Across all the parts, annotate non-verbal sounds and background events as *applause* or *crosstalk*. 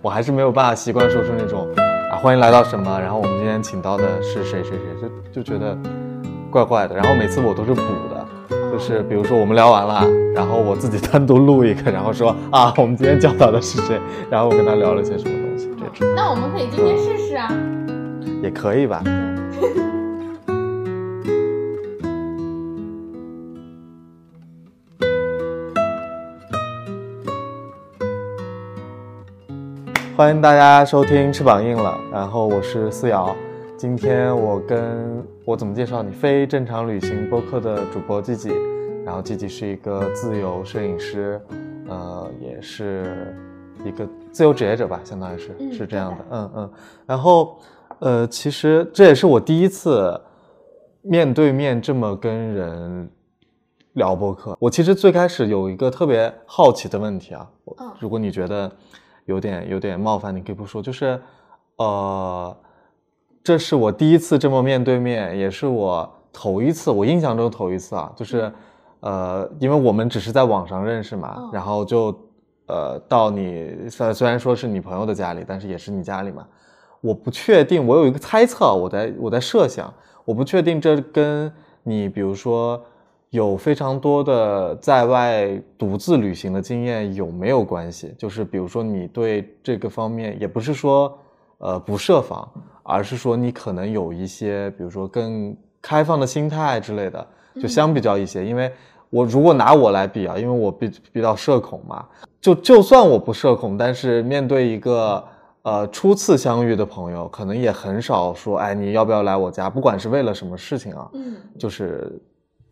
我还是没有办法习惯说出那种啊欢迎来到什么，然后我们今天请到的是谁谁谁，就就觉得怪怪的。然后每次我都是补的，就是比如说我们聊完了，然后我自己单独录一个，*laughs* 然后说啊我们今天教导的是谁，然后我跟他聊了些什么东西，这种那我们可以今天试试啊。也可以吧。欢迎大家收听《翅膀硬了》，然后我是思瑶。今天我跟我怎么介绍你？非正常旅行播客的主播季季，然后季季是一个自由摄影师，呃，也是一个自由职业者吧，相当于是、嗯是这样的对，嗯嗯。然后呃，其实这也是我第一次面对面这么跟人聊播客。我其实最开始有一个特别好奇的问题啊，如果你觉得有点有点冒犯，你可以不说，就是呃，这是我第一次这么面对面，也是我头一次，我印象中头一次啊，就是呃，因为我们只是在网上认识嘛，嗯然后就呃到你虽虽然说是你朋友的家里，但是也是你家里嘛。我不确定，我有一个猜测，我在我在设想，我不确定这跟你比如说有非常多的在外独自旅行的经验有没有关系？就是比如说你对这个方面，也不是说呃不设防，而是说你可能有一些，比如说更开放的心态之类的，就相比较一些，因为我如果拿我来比啊，因为我比比较社恐嘛，就就算我不社恐，但是面对一个呃初次相遇的朋友，可能也很少说，哎，你要不要来我家？不管是为了什么事情啊，嗯，就是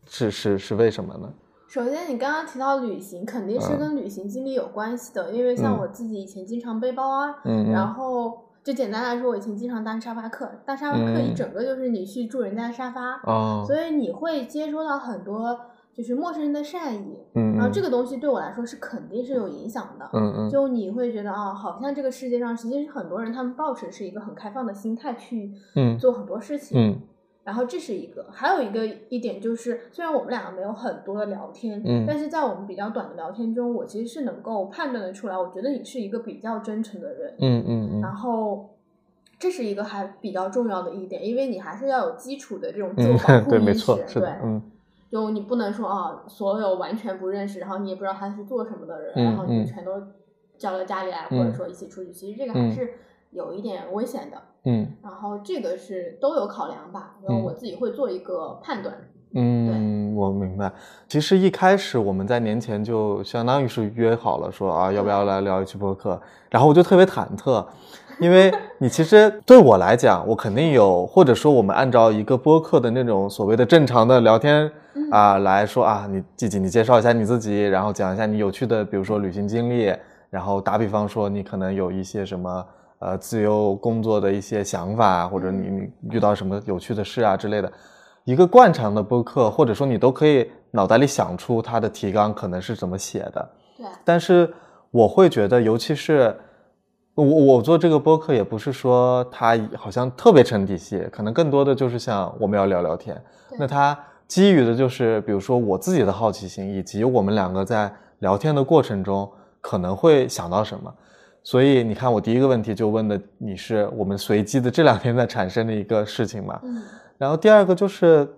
是是是为什么呢？首先你刚刚提到旅行，肯定是嗯。跟旅行经历有关系的，因为像嗯。我自己以前经常背包啊，嗯然后就简单来说，我以前经常当沙发客，当沙发客一嗯。整个就是你去住人家的沙发，哦，所以你会接收到很多就是陌生人的善意，嗯，然后这个，东西对我来说是肯定是有影响的。嗯嗯，就你会觉得啊，好像这个世界上其实很多人他们抱持是一个很开放的心态去嗯。做很多事情，嗯然后这是一个，还有一个一点就是，虽然我们两个没有很多的聊天，嗯但是在我们比较短的聊天中，我其实是能够判断的出来，我觉得你是一个比较真诚的人，嗯嗯然嗯，后这是一个还比较重要的一点，因为你还是要有基础的这种自我嗯保，护对，意识，没错，是的对，嗯。就你不能说啊，所有完全不认识，然后你也不知道他是做什么的人，嗯然后你全都叫到家里来，嗯或者说一起出去，其实这个还嗯是有一点危险的。嗯然后这个是都有考量吧，然后嗯我自己会做一个判断。嗯，我明白。其实一开始我们在年前就相当于是约好了，说啊，要不要来聊一期播客？然后我就特别忐忑，因为 *laughs* 你其实对我来讲，我肯定有，或者说我们按照一个播客的那种所谓的正常的聊天嗯啊、来说啊，你季季，你介绍一下你自己，然后讲一下你有趣的，比如说旅行经历，然后打比方说你可能有一些什么呃自由工作的一些想法，或者你你遇到什么有趣的事啊之类的。一个惯常的播客，或者说你都可以脑袋里想出它的提纲可能是怎么写的，对，但是我会觉得，尤其是我我做这个播客，也不是说它好像特别成体系，可能更多的就是像我们要聊聊天。那它基于的就是，比如说我自己的好奇心，以及我们两个在聊天的过程中可能会想到什么。所以你看，我第一个问题就问的你是我们随机的这两天在产生的一个事情嘛？嗯然后第二个就是，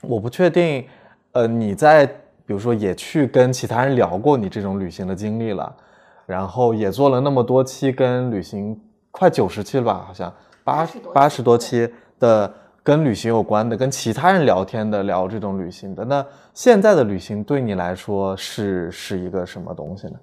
我不确定，呃，你在比如说也去跟其他人聊过你这种旅行的经历了，然后也做了那么多期跟旅行快九十期了吧，好像八八十多期的跟旅行有关的，跟其他人聊天的聊这种旅行的。那现在的旅行对你来说是是一个什么东西呢？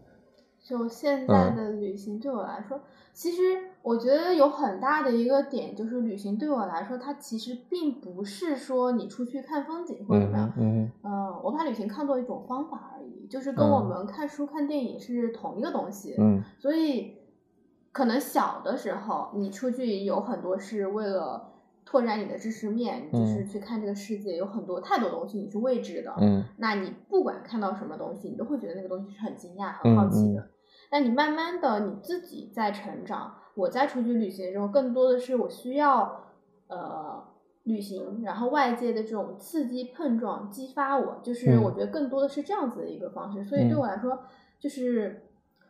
就现在嗯的旅行对我来说，其实我觉得有很大的一个点就是，旅行对我来说，它其实并不是说你出去看风景或者怎么样嗯。嗯嗯，我把旅行看作一种方法而已，就是跟我嗯们看书、看电影是同一个东西。嗯所以，可能小的时候你出去有很多是为了拓展你的知识面，你就是嗯去看这个世界，有很多太多东西你是未知的。嗯那你不管看到什么东西，你都会觉得那个东西是很惊讶、嗯很好奇的。嗯但你慢慢的你自己在成长，我在出去旅行的时候，更多的是我需要呃旅行，然后外界的这种刺激碰撞激发我，就是嗯。我觉得更多的是这样子的一个方式。所以对嗯。我来说，就是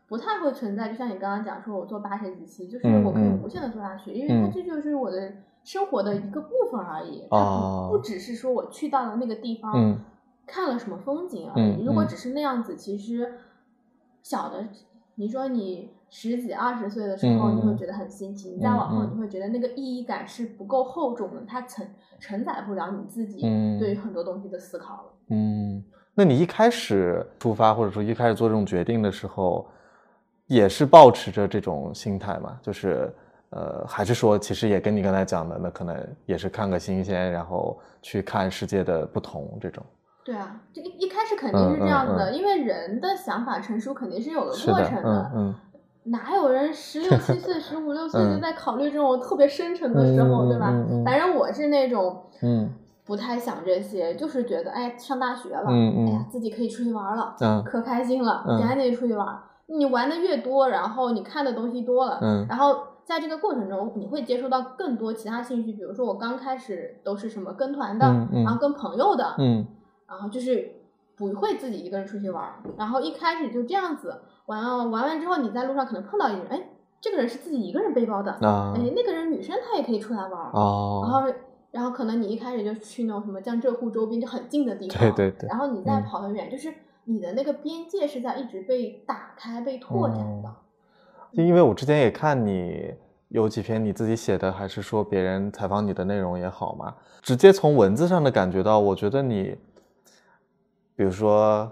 不太会存在，就像你刚刚讲说，我做八十几期，就是嗯我可以嗯。无限的做下去，因为它嗯。这就是我的生活的一个部分而已，哦它不不只是说我去到了那个地方，嗯。看了什么风景而嗯已。如果嗯。只是那样子，其实小的，你说你十几二十岁的时候，你会觉得很新奇，你再往后，你会觉得那个意义感是不够厚重的，它承承载不了你自己嗯对于很多东西的思考了。嗯，那你一开始出发或者说一开始做这种决定的时候，也是保持着这种心态嘛？就是呃，还是说其实也跟你刚才讲的，那可能也是看个新鲜，然后去看世界的不同这种。对啊，这一一开始肯定是这样子的，因为人的想法成熟肯定是有个过程嗯嗯哪有人十六七岁、十五六 *laughs* 岁嗯就在考虑这种特别深沉的时候，嗯对吧？反正我是那种，嗯不太想这些，就是觉得，哎，上大学了，嗯嗯哎呀，自己可以出去玩了，嗯可开心了，嗯赶紧出去玩。你玩的越多，然后你看的东西多了，嗯然后在这个过程中，你会接触到更多其他兴趣，比如说我刚开始都是什么跟团的，然后跟朋友的，嗯然后就是不会自己一个人出去玩儿，然后一开始就这样子玩了，玩完之后你在路上可能碰到一个人，哎，这个人是自己一个人背包的，啊哎，那个人女生她也可以出来玩哦，然哦，后然后可能你一开始就去那种什么江浙沪周边就很近的地方，对对对然后你再嗯跑很远，就是你的那个边界是在一直被打开、被拓展的。哦就因为我之前也看你有几篇你自己写的，还是说别人采访你的内容也好嘛，直接从文字上的感觉到，我觉得你，比如说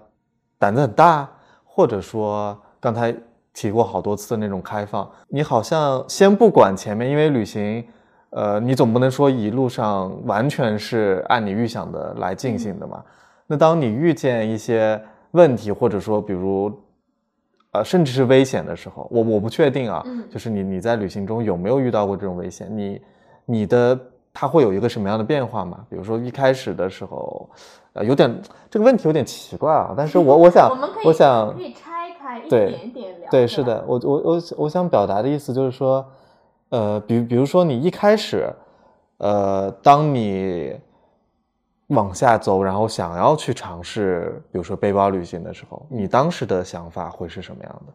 胆子很大，或者说刚才提过好多次的那种开放，你好像先不管前面，因为旅行，呃，你总不能说一路上完全是按你预想的来进行的嘛。那当你遇见一些问题，或者说比如，呃，甚至是危险的时候，我我不确定啊，嗯就是你你在旅行中有没有遇到过这种危险？你你的它会有一个什么样的变化吗？比如说一开始的时候，呃，有点这个问题有点奇怪啊，但是我我想我们可以我想可以拆开一对点点聊。对，是的，我我我我想表达的意思就是说，呃，比比如说你一开始，呃，当你往下走，然后想要去尝试，比如说背包旅行的时候，你当时的想法会是什么样的？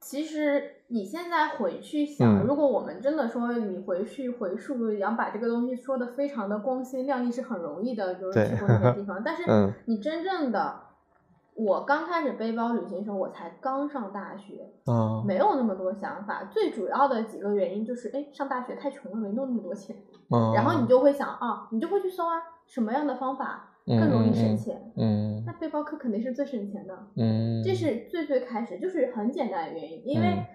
其实你现在回去想，嗯如果我们真的说你回去回溯，想把这个东西说的非常的光鲜亮丽是很容易的，就是去过那些地方。*laughs* 但是嗯你真正的，我刚开始背包旅行的时候，我才刚上大学，嗯没有那么多想法。最主要的几个原因就是，哎，上大学太穷了，没弄那么多钱。嗯，然后你就会想啊，你就会去搜啊，什么样的方法更容易省钱？嗯那背包客肯定是最省钱的。嗯，这是最最开始，就是很简单的原因，因为嗯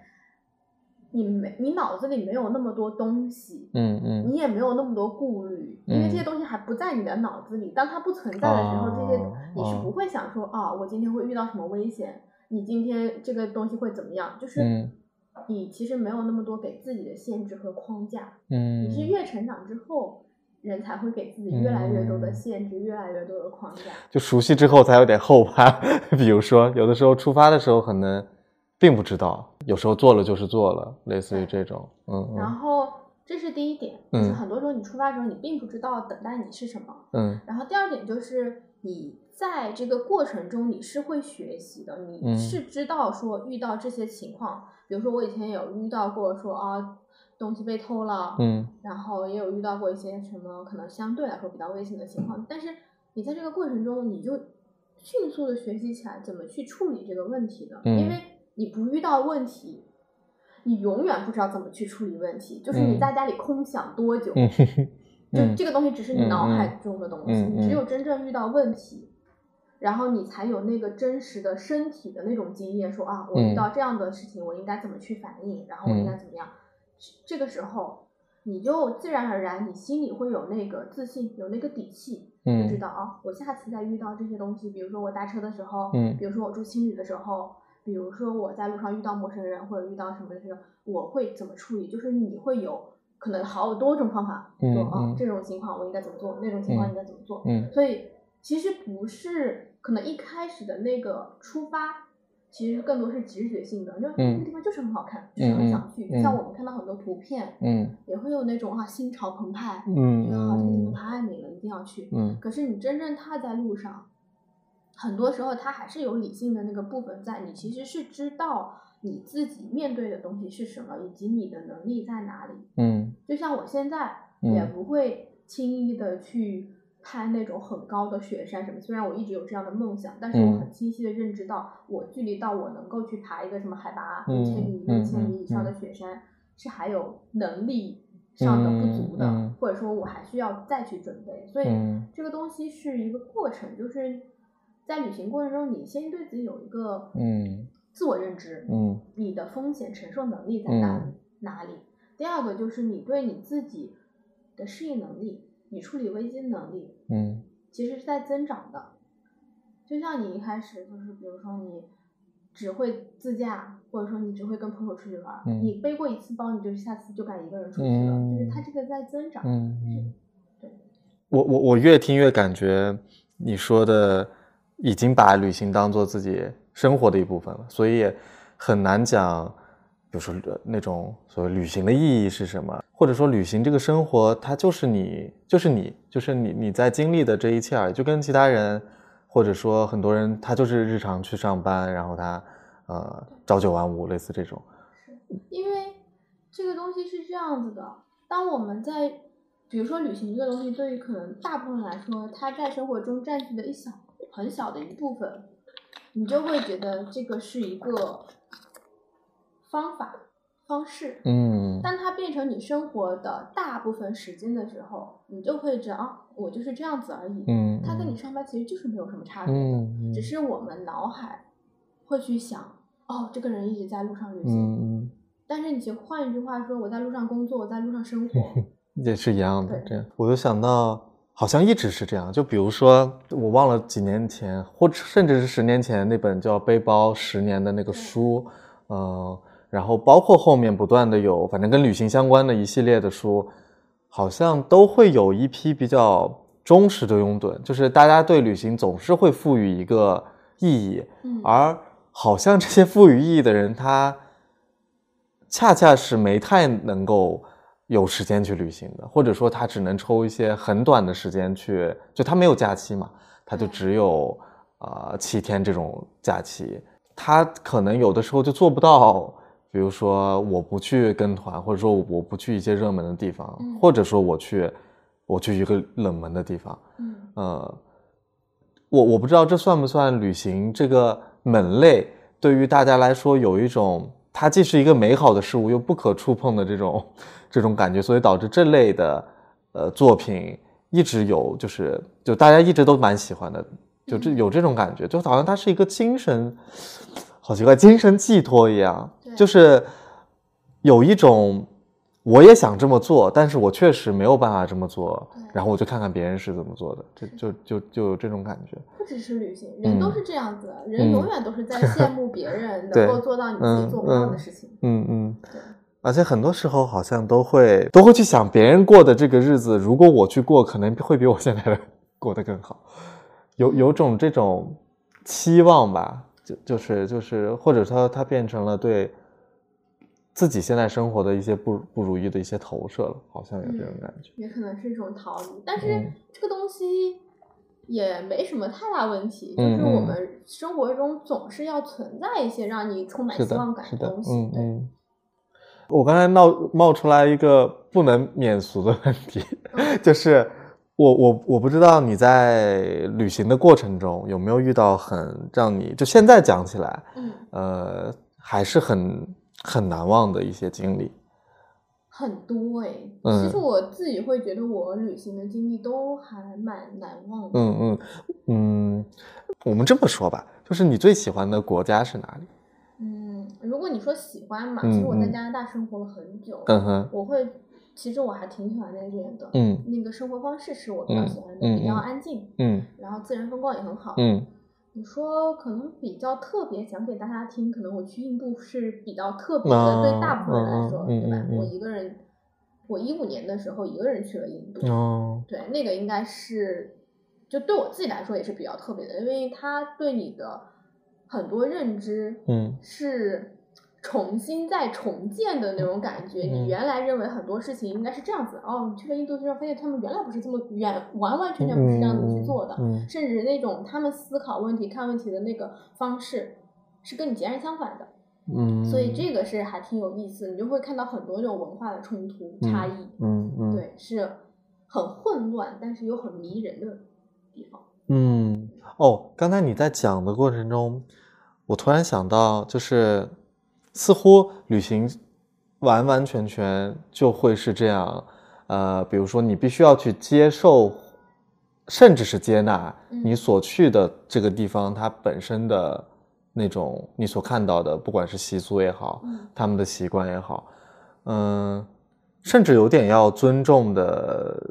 你没你脑子里没有那么多东西，嗯嗯你也没有那么多顾虑，因为嗯这些东西还不在你的脑子里。当它不存在的时候，这些你是不会想说啊，我今天会遇到什么危险，你今天这个东西会怎么样？就是嗯你其实没有那么多给自己的限制和框架。嗯，你是越成长之后，人才会给自己越来越多的嗯限制，越来越多的框架。就熟悉之后才有点后怕。*laughs* 比如说，有的时候出发的时候可能并不知道，有时候做了就是做了，类似于这种，嗯然嗯后这是第一点，就是嗯很多时候你出发的时候，你并不知道等待你是什么。嗯然后第二点就是你在这个过程中你是会学习的，你嗯是知道说遇到这些情况，比如说我以前有遇到过说啊东西被偷了，嗯然后也有遇到过一些什么可能相对来说比较危险的情况，但是你在这个过程中你就迅速的学习起来怎么去处理这个问题的，嗯因为你不遇到问题。你永远不知道怎么去处理问题，就是你嗯在家里空想多久，嗯就这个东西只是你脑海中的东西，嗯嗯嗯你只有真正遇到问题，然后你才有那个真实的身体的那种经验，说啊，我遇嗯到这样的事情，我应该怎么去反应，然后我应该怎么样。这个时候，你就自然而然，你心里会有那个自信，有那个底气，就知嗯道啊，我下次再遇到这些东西，比如说我搭车的时候，嗯比如说我住青旅的时候，比如说我在路上遇到陌生人或者遇到什么的时候，我会怎么处理？就是你会有可能好多种方法，嗯说啊嗯这种情况我应该怎么做，那种情况嗯应该怎么做。嗯所以其实不是可能一开始的那个出发，其实更多是直觉性的，就嗯那个地方就是很好看，就是很想去。像我们看到很多图片，嗯也会有那种啊心潮澎湃，嗯觉得啊这个地方嗯太美了，一定要去。嗯可是你真正踏在路上，很多时候它还是有理性的那个部分在，你其实是知道你自己面对的东西是什么，以及你的能力在哪里。嗯就像我现在也嗯不会轻易的去攀那种很高的雪山什么，虽然我一直有这样的梦想，但是我嗯。很清晰的认知到，我距离到我能够去爬一个什么海拔嗯五千米、嗯六千米以上的嗯雪山，是还有能力上的不足的，嗯嗯或者说我还需要再去准备，所以嗯。这个东西是一个过程，就是在旅行过程中，你先对自己有一个嗯。自我认知，嗯。你的风险承受能力在哪里、嗯哪里？第二个就是你对你自己的适应能力，你处理危机的能力，嗯其实是在增长的。就像你一开始就是，比如说你只会自驾，或者说你只会跟朋友出去玩你背过一次包，你就下次就敢一个人出去了，就是嗯它这个在增长。嗯嗯对，我我我越听越感觉你说的已经把旅行当做自己生活的一部分了，所以很难讲，比如说呃那种所谓旅行的意义是什么，或者说旅行这个生活它就是你就是你就是你你在经历的这一切而已，就跟其他人或者说很多人他就是日常去上班，然后他呃朝九晚五，类似这种，因为这个东西是这样子的，当我们在，比如说旅行这个东西，对于可能大部分人来说，它在生活中占据的一小很小的一部分，你就会觉得这个是一个方法方式。嗯当它变成你生活的大部分时间的时候，你就会知道啊，我就是这样子而已。嗯，它跟你上班其实就是没有什么差别的，嗯只是我们脑海会去想，哦，这个人一直在路上旅行，嗯嗯。但是你换一句话说，我在路上工作，我在路上生活，*laughs* 也是一样的，这样我就想到，好像一直是这样。就比如说，我忘了几年前，或者甚至是十年前那本叫《背包十年》的那个书，嗯、然后包括后面不断的有，反正跟旅行相关的一系列的书，好像都会有一批比较忠实的拥趸，就是大家对旅行总是会赋予一个意义，嗯，而好像这些赋予意义的人，他恰恰是没太能够有时间去旅行的，或者说他只能抽一些很短的时间去，就他没有假期嘛，他就只有呃七天这种假期，他可能有的时候就做不到。比如说，我不去跟团，或者说我不去一些热门的地方，嗯。或者说我去，我去一个冷门的地方，嗯。呃，我我不知道这算不算旅行这个门类，对于大家来说有一种它既是一个美好的事物，又不可触碰的这种这种感觉，所以导致这类的呃作品一直有，就是就大家一直都蛮喜欢的，就这嗯。有这种感觉，就好像它是一个精神，好奇怪，精神寄托一样，对就是有一种。我也想这么做，但是我确实没有办法这么做，然后我就看看别人是怎么做的，就就就就有这种感觉。不只是旅行，人都嗯是这样子的，人永远都是在羡慕别人 *laughs* 能够做到你自己做不到的事情。嗯嗯，对，而且很多时候好像都会都会去想别人过的这个日子，如果我去过，可能会比我现在的过得更好，有有种这种期望吧，就就是就是，或者说它变成了对自己现在生活的一些不不如意的一些投射了，好像有这种感觉。也可能是一种逃离，但是嗯这个东西也没什么太大问题，嗯就是我嗯们生活中总是要存在一些让你充满希望，感的东，西。嗯嗯。我刚才冒冒出来一个不能免俗的问题，*laughs* 就是我我我不知道你在旅行的过程中有没有遇到很让你就现在讲起来，嗯，呃，还是很很难忘的一些经历。很多哎、嗯。其实我自己会觉得我旅行的经历都还蛮难忘的。嗯嗯。嗯，我们这么说吧，就是你最喜欢的国家是哪里？嗯，如果你说喜欢嘛，嗯其实我在嗯。加拿大生活了很久，嗯哼，我会，其实我还挺喜欢那边的，嗯。那个生活方式是我比较嗯。喜欢的，嗯比较嗯。安静，嗯。然后自然风光也很好。嗯你说可能比较特别，讲给大家听，可能我去印度是比较特别的，啊对大部分人来说，对吧？我一个人，我一五年的时候一个人去了印度，哦对，那个应该是，就对我自己来说也是比较特别的，因为它对你的很多认知嗯是重新再重建的那种感觉。嗯你原来认为很多事情应该是这样子，哦，你去了印度之后发现他们原来不是这么原完完全全不是这样子去做的，甚至那种他们思考问题、看问题的那个方式是跟你截然相反的。嗯，所以这个是还挺有意思，你就会看到很多这种文化的冲突差异，嗯嗯，对，是很混乱，但是又很迷人的地方。嗯，哦，刚才你在讲的过程中，我突然想到，就是似乎旅行完完全全就会是这样，呃，比如说你必须要去接受，甚至是接纳你嗯所去的这个地方它本身的那种你所看到的，不管是习俗也好，嗯。他们的习惯也好，嗯，甚至有点要尊重的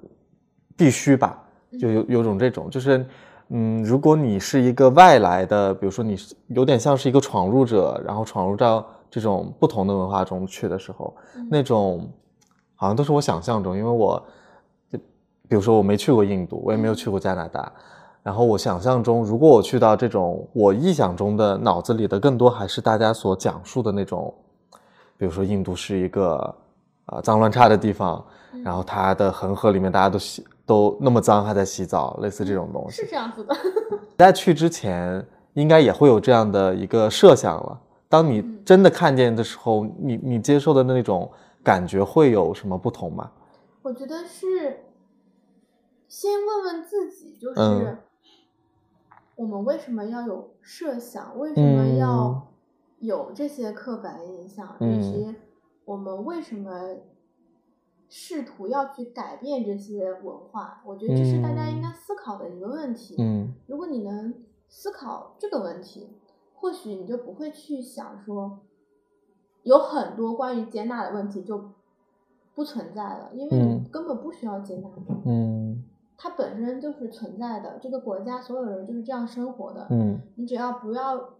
必须吧，就有有种这种，就是，嗯，如果你是一个外来的，比如说你是有点像是一个闯入者，然后闯入到这种不同的文化中去的时候，嗯那种好像都是我想象中，因为我，就比如说我没去过印度，我也没有去过加拿大，然后我想象中，如果我去到这种我臆想中的脑子里的更多还是大家所讲述的那种，比如说印度是一个啊、呃脏乱差的地方，嗯然后它的恒河里面大家都洗都那么脏还在洗澡，类似这种东西是。这样子的，*laughs* 在去之前，应该也会有这样的一个设想了。当你嗯真的看见的时候，你你接受的那种感觉会有什么不同吗？我觉得是先问问自己，就是、嗯我们为什么要有设想，为什么嗯要有这些刻板印象，嗯以及我们为什么试图要去改变这些文化。我觉得这是大家应该思考的一个问题。嗯如果你能思考这个问题，或许你就不会去想说，有很多关于接纳的问题就不存在了，因为你嗯根本不需要接纳，嗯。它本身就是存在的。这个国家所有人就是这样生活的，嗯。你只要不要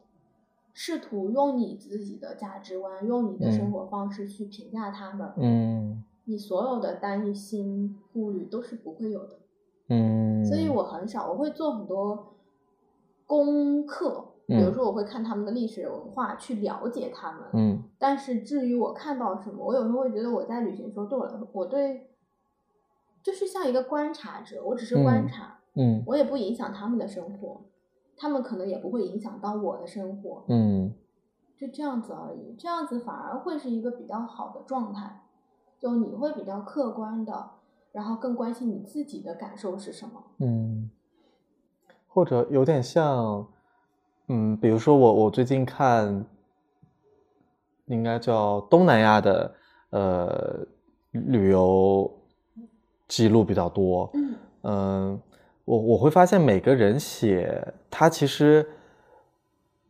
试图用你自己的价值观、用你的生嗯。活方式去评价他们，嗯。你所有的担心、顾虑都是不会有的。嗯，所以我很少，我会做很多功课，比如嗯说我会看他们的历史文化，去了解他们。嗯但是至于我看到什么，我有时候会觉得我在旅行的时候，对我来说，我对就是像一个观察者，我只是观嗯察，嗯我也不影响他们的生活，他们可能也不会影响到我的生活，嗯就这样子而已。这样子反而会是一个比较好的状态，就你会比较客观的，然后更关心你自己的感受是什么。嗯，或者有点像，嗯，比如说我我最近看，应该叫东南亚的呃旅游记录比较多，嗯嗯，我我会发现每个人写他其实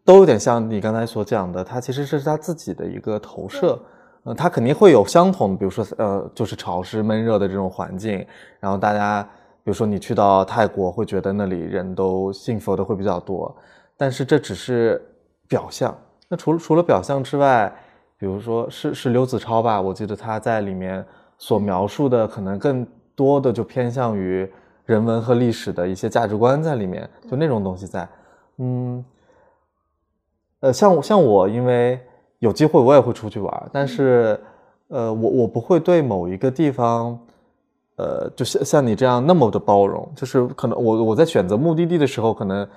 都有点像你刚才所讲的，他其实是他自己的一个投射。呃，他肯定会有相同的，比如说呃，就是潮湿闷热的这种环境，然后大家，比如说你去到泰国，会觉得那里人都信佛的会比较多，但是这只是表象。那除了除了表象之外，比如说是是刘子超吧，我记得他在里面所描述的，可能更多的就偏向于人文和历史的一些价值观在里面，就那种东西在。嗯，呃，像像我，因为有机会我也会出去玩，但是呃，我我不会对某一个地方。呃，就像像你这样那么的包容，就是可能我我在选择目的地的时候，可能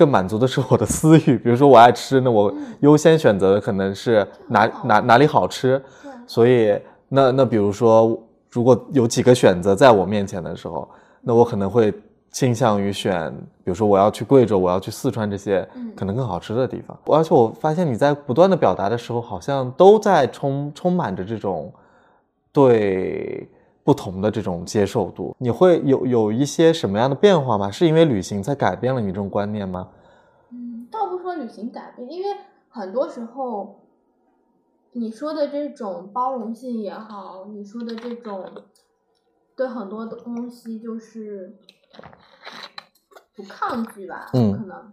更满足的是我的私欲。比如说我爱吃，那我嗯优先选择的可能是哪哪哪里好吃。所以那那比如说，如果有几个选择在我面前的时候，那我可能会倾向于选，比如说我要去贵州，我要去四川这些嗯可能更好吃的地方。而且我发现你在不断的表达的时候，好像都在充充满着这种对不同的这种接受度。你会有有一些什么样的变化吗？是因为旅行才改变了你这种观念吗？嗯，倒不说旅行改变，因为很多时候你说的这种包容性也好，你说的这种对很多的东西就是不抗拒吧，嗯可能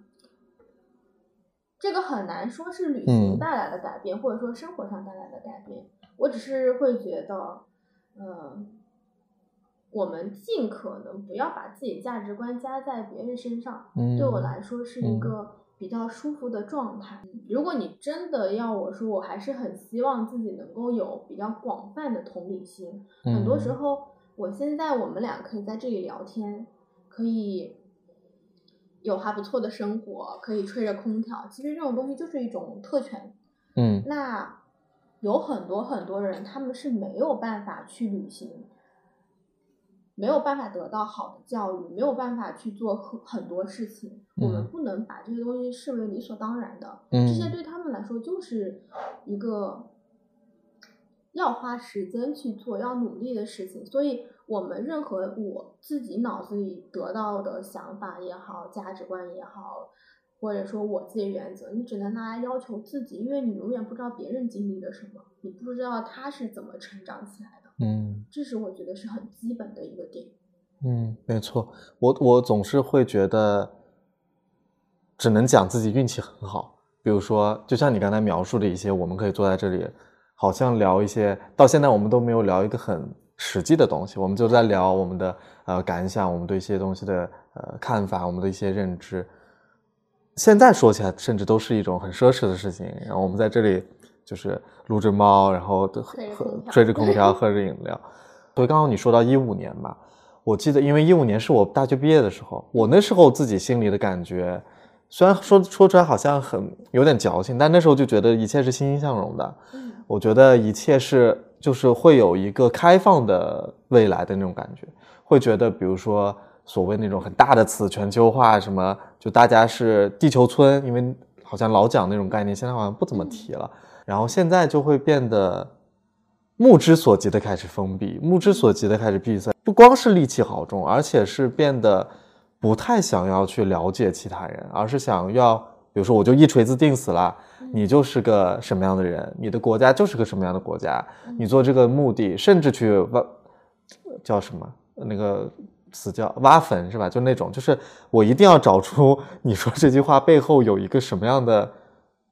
这个很难说是旅嗯行带来的改变，或者说生活上带来的改变。我只是会觉得，嗯、我们尽可能不要把自己价值观加在别人身上。嗯，对我来说是一嗯个比较舒服的状态。如果你真的要我说，我还是很希望自己能够有比较广泛的同理心。很多时嗯候，我现在我们俩可以在这里聊天，可以有还不错的生活，可以吹着空调。其实这种东西就是一种特权。嗯那有很多很多人，他们是没有办法去旅行，没有办法得到好的教育，没有办法去做很很多事情。我们嗯不能把这些东西视为理所当然的，嗯这些对他们来说就是一个要花时间去做、要努力的事情。所以，我们任何我自己脑子里得到的想法也好、价值观也好，或者说我自己原则，你只能拿来要求自己，因为你永远不知道别人经历了什么，你不知道他是怎么成长起来的。嗯这是我觉得是很基本的一个点。嗯，没错，我我总是会觉得，只能讲自己运气很好。比如说，就像你刚才描述的一些，我们可以坐在这里，好像聊一些，到现在我们都没有聊一个很实际的东西，我们就在聊我们的呃感想，我们对一些东西的呃看法，我们的一些认知。现在说起来，甚至都是一种很奢侈的事情。然后我们在这里就是撸着猫，然后喝喝吹着空调吹着空调，喝着饮料。所以刚刚你说到一五年吧，我记得，因为一五年是我大学毕业的时候，我那时候自己心里的感觉，虽然说说出来好像很有点矫情，但那时候就觉得一切是欣欣向荣的。嗯我觉得一切是就是会有一个开放的未来的那种感觉，会觉得比如说所谓那种很大的词全球化什么，就大家是地球村，因为好像老讲那种概念，现在好像不怎么提了。然后现在就会变得目之所及的开始封闭，目之所及的开始闭塞，不光是戾气好重，而且是变得不太想要去了解其他人，而是想要，比如说我就一锤子定死了，你就是个什么样的人，你的国家就是个什么样的国家，你做这个目的，甚至去挖叫什么那个词叫挖坟是吧？就那种，就是我一定要找出 *laughs* 你说这句话背后有一个什么样的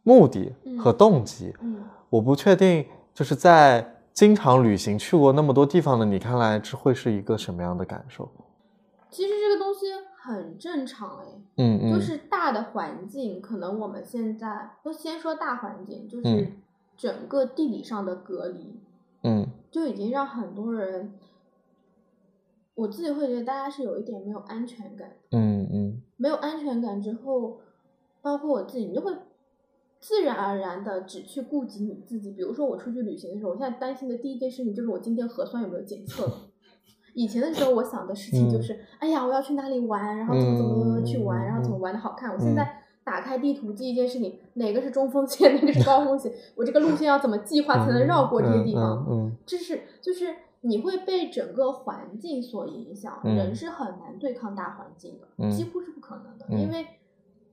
目的和动机。嗯我不确定，就是在经常旅行去过那么多地方的你看来，这会是一个什么样的感受？其实这个东西很正常哎，嗯嗯，就是大的环境，可能我们现在都先说大环境，就是嗯整个地理上的隔离，嗯就已经让很多人，我自己会觉得大家是有一点没有安全感，嗯嗯没有安全感之后，包括我自己，你就会自然而然的只去顾及你自己。比如说我出去旅行的时候，我现在担心的第一件事情就是我今天核酸有没有检测了。以前的时候，我想的事情就是，哎呀，我要去哪里玩，然后怎么怎么怎么去玩，然后怎么玩的好看。我现在打开地图，第一件事情，哪个是中风险，哪个是高风险，我这个路线要怎么计划才能绕过这些地方？嗯这是就是你会被整个环境所影响，嗯。人是很难对抗大环境的，嗯。几乎是不可能的，嗯。因为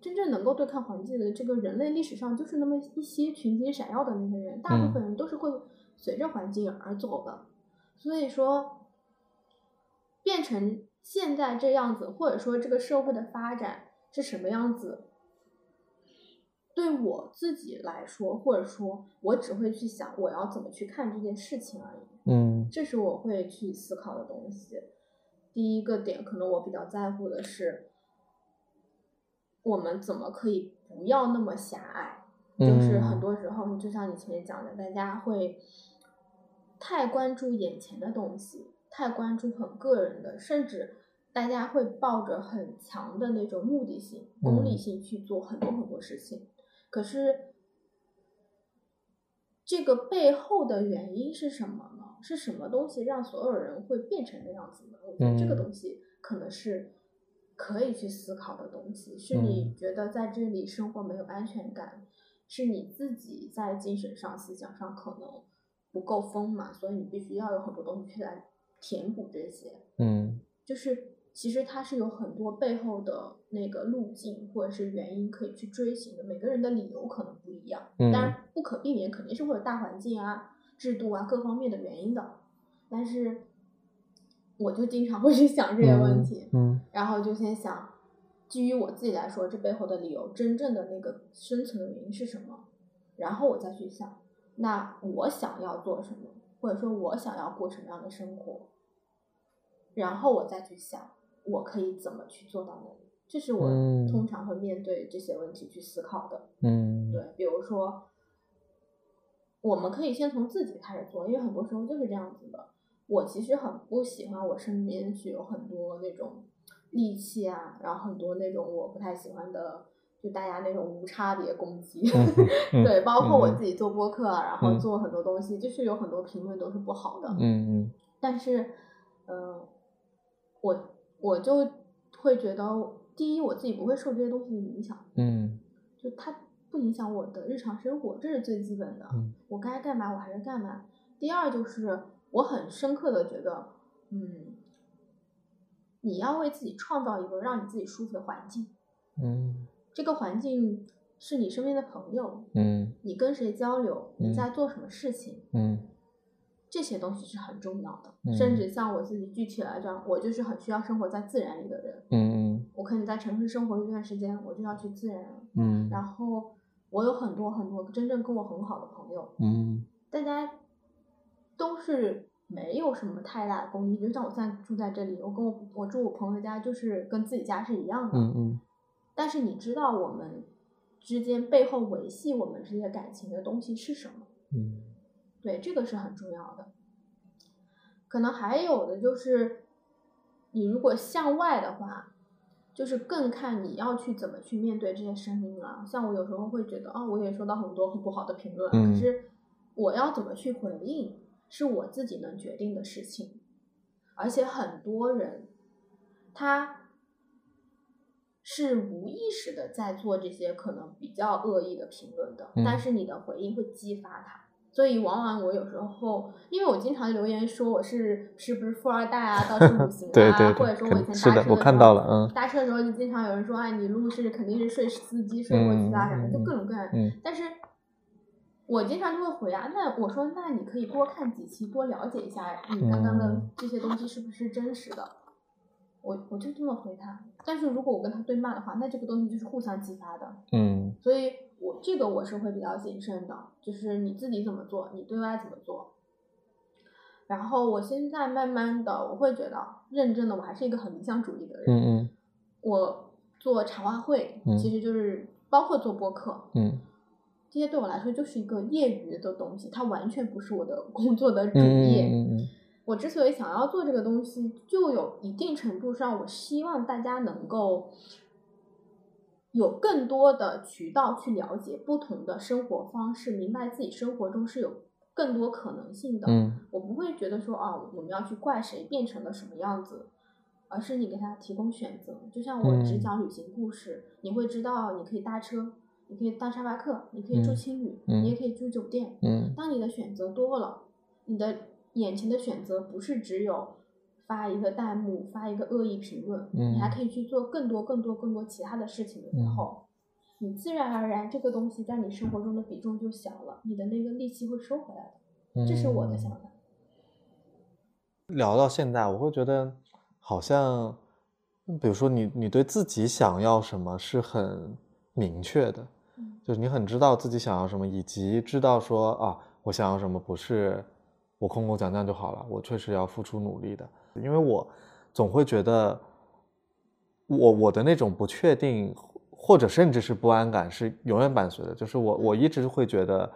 真正能够对抗环境的这个人类历史上就是那么一些群星闪耀的那些人，大部分人都是会随着环境而走的，所以说变成现在这样子，或者说这个社会的发展是什么样子，对我自己来说，或者说我只会去想我要怎么去看这件事情而已。嗯这是我会去思考的东西。第一个点，可能我比较在乎的是，我们怎么可以不要那么狭隘？就是很多时候，就像你前面讲的，大家会太关注眼前的东西，太关注很个人的，甚至大家会抱着很强的那种目的性、功利性去做很多很多事情。可是，这个背后的原因是什么呢？是什么东西让所有人会变成那样子呢？我觉得这个嗯东西可能是可以去思考的东西，是你嗯觉得在这里生活没有安全感，是你自己在精神上、思想上可能不够丰满，所以你必须要有很多东西去来填补这些。嗯就是其实它是有很多背后的那个路径或者是原因可以去追寻的，每个人的理由可能不一样，嗯当然不可避免肯定是会有大环境啊、制度啊各方面的原因的，但是我就经常会去想这些问题，嗯。然后就先想，基于我自己来说，这背后的理由真正的那个深层的原因是什么，然后我再去想，那我想要做什么，或者说我想要过什么样的生活，然后我再去想我可以怎么去做到那里，这是我嗯。通常会面对这些问题去思考的。嗯。对，比如说，我们可以先从自己开始做，因为很多时候就是这样子的。我其实很不喜欢我身边去有很多那种戾气啊，然后很多那种我不太喜欢的就大家那种无差别攻击，*laughs* 嗯对，包括我嗯。自己做播客，啊然后嗯。做很多东西，就是有很多评论都是不好的，嗯嗯。但是，呃，我我就会觉得，第一，我自己不会受这些东西的影响，嗯。就它不影响我的日常生活，这是最基本的。嗯。我该干嘛我还是干嘛。第二就是我很深刻的觉得，嗯，你要为自己创造一个让你自己舒服的环境，嗯。这个环境是你身边的朋友，嗯。你跟谁交流，你嗯。在做什么事情，嗯这些东西是很重要的。嗯甚至像我自己具体来讲，我就是很需要生活在自然里的人。嗯我可能在城市生活一段时间，我就要去自然。嗯然后我有很多很多真正跟我很好的朋友，嗯大家都是没有什么太大的功利。就像我现在住在这里，我跟我我住我朋友家，就是跟自己家是一样的。嗯嗯但是你知道我们之间背后维系我们这些感情的东西是什么？嗯对，这个是很重要的。可能还有的就是，你如果向外的话，就是更看你要去怎么去面对这些声音了。像我有时候会觉得，哦、我也收到很多很不好的评论，嗯可是我要怎么去回应，是我自己能决定的事情。而且很多人，他是无意识的在做这些可能比较恶意的评论的，嗯但是你的回应会激发他。所以往往我有时候，因为我经常留言说我是是不是富二代啊，到处旅行啊，对对对或者说我以前搭车时候看到了嗯搭车的时候就经常有人说，哎，你路是肯定是睡司机睡过去啊，什么、嗯就各种各样。嗯但是我经常就会回啊，那我说那你可以多看几期，多了解一下你刚刚的嗯这些东西是不是真实的。我我就这么回他。但是如果我跟他对骂的话，那这个东西就是互相激发的。嗯所以我这个我是会比较谨慎的，就是你自己怎么做，你对外怎么做。然后我现在慢慢的，我会觉得认真的，我还是一个很理想主义的人。嗯嗯我做茶话会，嗯其实就是包括做播客，嗯这些对我来说就是一个业余的东西，它完全不是我的工作的主嗯业。嗯嗯我之所以想要做这个东西，就有一定程度上，我希望大家能够有更多的渠道去了解不同的生活方式，明白自己生活中是有更多可能性的。嗯我不会觉得说啊，我们要去怪谁变成了什么样子，而是你给他提供选择。就像我只嗯讲旅行故事，你会知道你可以搭车，你可以当沙发客，你可以住嗯青旅，嗯你也可以住酒店。嗯当你的选择多了，你的眼前的选择不是只有发一个弹幕、发一个恶意评论，你还嗯可以去做更多、更多、更多其他的事情的时候，你自然而然这个东西在你生活中的比重就小了，你的那个力气会收回来这是我的想法。聊到现在，我会觉得好像，比如说你你对自己想要什么是很明确的，嗯就是你很知道自己想要什么，以及知道说啊，我想要什么不是我空空讲讲就好了，我确实要付出努力的。因为我总会觉得我我的那种不确定，或者甚至是不安感是永远伴随的。就是我我一直会觉得，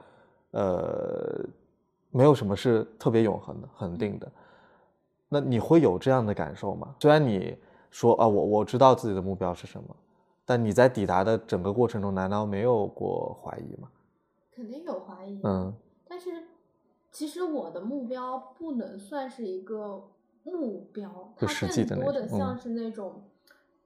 呃，没有什么是特别永恒的、恒定的。那你会有这样的感受吗？虽然你说啊，我我知道自己的目标是什么，但你在抵达的整个过程中，难道没有过怀疑吗？肯定有怀疑，嗯但是其实我的目标不能算是一个目标，它更多的像是那种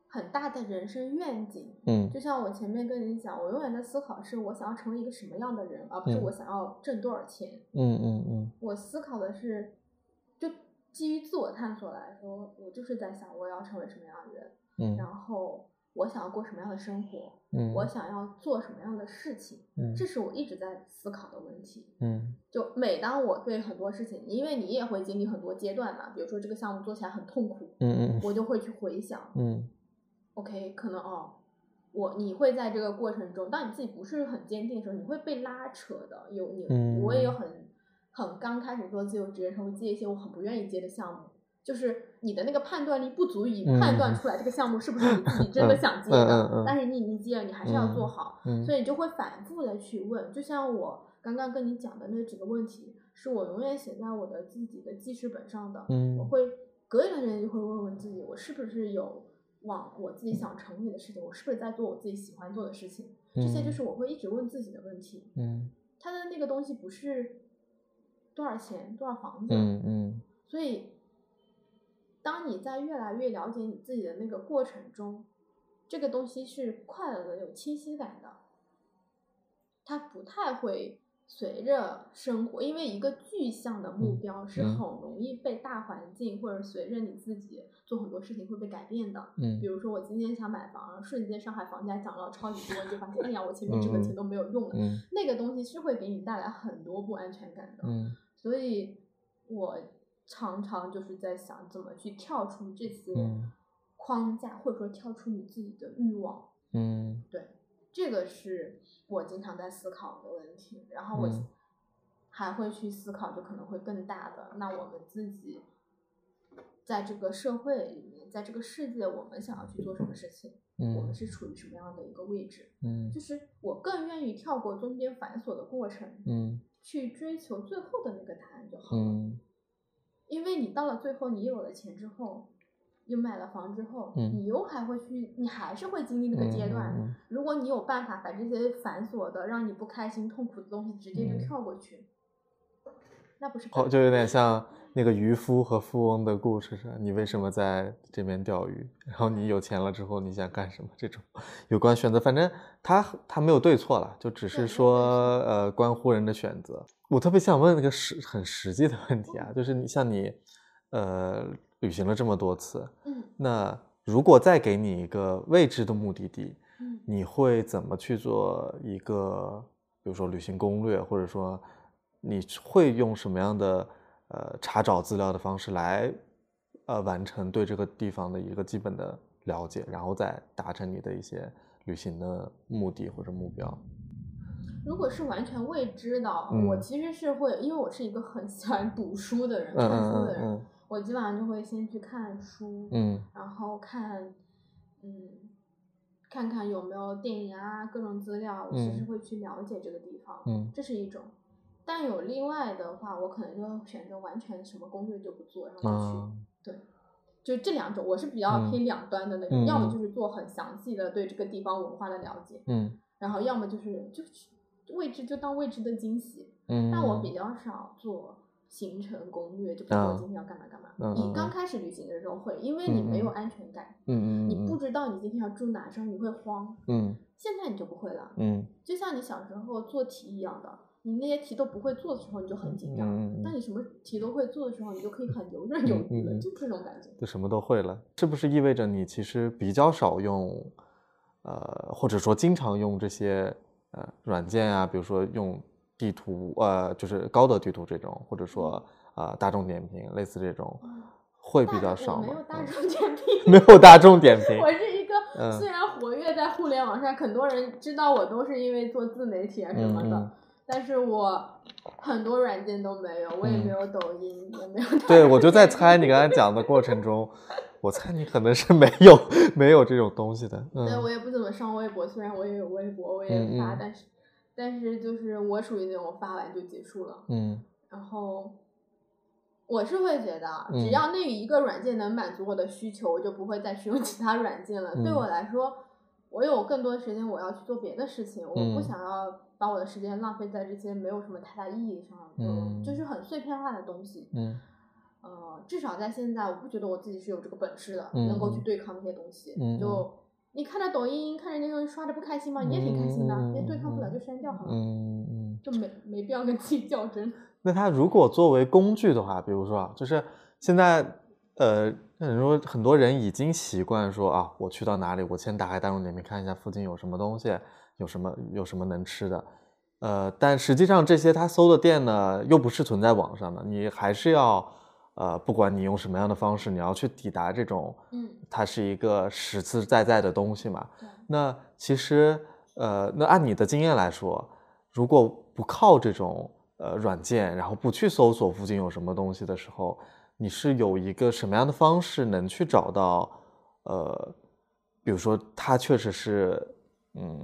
很大的人生愿景。嗯。就像我前面跟你讲，我永远在思考是我想要成为一个什么样的人，而不是嗯。我想要挣多少钱。嗯嗯嗯。我思考的是，就基于自我探索来说，我就是在想我要成为什么样的人，嗯。然后我想要过什么样的生活，嗯，我想要做什么样的事情，嗯这是我一直在思考的问题。嗯就每当我对很多事情，因为你也会经历很多阶段嘛，比如说这个项目做起来很痛苦，嗯嗯我就会去回想嗯，OK，可能哦，我你会在这个过程中，当你自己不是很坚定的时候，你会被拉扯的。有你，嗯我也有很很刚开始做自由职业的时候，接一些我很不愿意接的项目。就是你的那个判断力不足以判断出来这个项目是不是你自己真的想接的，但是你已经接了，你还是要做好。嗯，所以你就会反复的去问，就像我刚刚跟你讲的那几个问题，是我永远写在我的自己的记事本上的。嗯我会隔一段时间就会问问自己，我是不是有往我自己想成为的事情？我是不是在做我自己喜欢做的事情？这些就是我会一直问自己的问题。嗯他的那个东西不是多少钱、多少房子，嗯嗯所以当你在越来越了解你自己的那个过程中，这个东西是快乐的、有清晰感的，它不太会随着生活，因为一个具象的目嗯标是嗯很容易被大环境或者随着你自己做很多事情会被改变的。比嗯如说，我今天想买房，瞬间上海房价涨了超级多，你就发现，哎呀，我前面挣的钱都没有用了。嗯那个东西是会给你带来很多不安全感的。嗯所以我常常就是在想怎么去跳出这些嗯框架，或者说跳出你自己的欲望。嗯对，这个是我经常在思考的问题。然后我嗯还会去思考，就可能会更大的。那我们自己在这个社会里面，在这个世界，我们想要去做什么事情？我们嗯是处于什么样的一个位置？嗯就是我更愿意跳过中间繁琐的过程，嗯去追求最后的那个答案就好了。嗯因为你到了最后，你有了钱之后，又买了房之后，嗯。你又还会去，你还是会经历那个阶段。嗯如果你有办法把这些繁琐的、让你不开心、痛苦的东西直接就嗯。跳过去，那不是哦，就有点 *laughs* 像那个渔夫和富翁的故事是吧？你为什么在这边钓鱼？然后你有钱了之后你想干什么？这种有关选择，反正他他没有对错了，就只是说呃关乎人的选择。我特别想问那个实很实际的问题啊，就是你像你呃旅行了这么多次，嗯那如果再给你一个未知的目的地，嗯你会怎么去做一个，比如说旅行攻略，或者说你会用什么样的呃查找资料的方式来呃完成对这个地方的一个基本的了解，然后再达成你的一些旅行的目的或者目标？如果是完全未知的，嗯我其实是会，因为我是一个很喜欢读书的人，嗯看书嗯的人，嗯我基本上就会先去看书，嗯然后看，嗯，看看有没有电影啊，各种资料，我其实嗯会去了解这个地方，嗯这是一种。但有另外的话，我可能就会选择完全什么攻略就不做，然后就去，嗯对，就这两种，我是比较嗯偏两端的那种，要么就是做很详细的对这个地方文化的了解，嗯然后要么就是就是未知就当未知的惊喜。嗯，但我比较少做行程攻略，就比如说我今天要干嘛干嘛。你刚嗯开始旅行的时候会，因为你没有安全感，嗯嗯你不知道你今天要住哪的时候你会慌。嗯现在你就不会了，嗯就像你小时候做题一样的，你那些题都不会做的时候你就很紧张，嗯嗯嗯。但你什么题都会做的时候，你就可以很游刃有余了，就这种感觉。就什么都会了，是不是意味着你其实比较少用，呃，或者说经常用这些呃软件啊，比如说用地图，呃，就是高德地图这种，或者说呃大众点评类似这种，会比较少吗？没有？大嗯众点评，*laughs* 没有大众点评 *laughs* 我是一个嗯。虽然活跃在互联网上，很多人知道我都是因为做自媒体啊什么的，但是我很多软件都没有，我也嗯没有抖音，也没有。*laughs* 对，我就在猜你刚才讲的过程中，*laughs* 我猜你可能是没有没有这种东西的。对，我嗯也不怎么上微博，虽然我也有微博，我也发，但是但是就是我属于那种发完就结束了，嗯然后。我是会觉得，嗯只要那一个软件能满足我的需求，我就不会再使用其他软件了。对嗯我来说，我有更多的时间，我要去做别的事情，我不嗯想要把我的时间浪费在这些没有什么太大意义上，就、嗯就是很碎片化的东西。嗯呃，至少在现在，我不觉得我自己是有这个本事的，嗯能够去对抗那些东西。嗯就你看着抖音，看着那些东西刷着不开心吗？你也挺开心的，嗯那对抗不了就删掉好了，嗯嗯。就没没必要跟自己较真。那它如果作为工具的话，比如说啊，就是现在呃，很多很多人已经习惯说啊，我去到哪里，我先打开大众点评看一下附近有什么东西，有什么有什么能吃的，呃，但实际上这些他搜的店呢，又不是存在网上的，你还是要呃，不管你用什么样的方式，你要去抵达这种，嗯，它是一个实实在在的东西嘛。那其实，呃，那按你的经验来说，如果不靠这种呃软件，然后不去搜索附近有什么东西的时候，你是有一个什么样的方式能去找到，呃，比如说它确实是，嗯，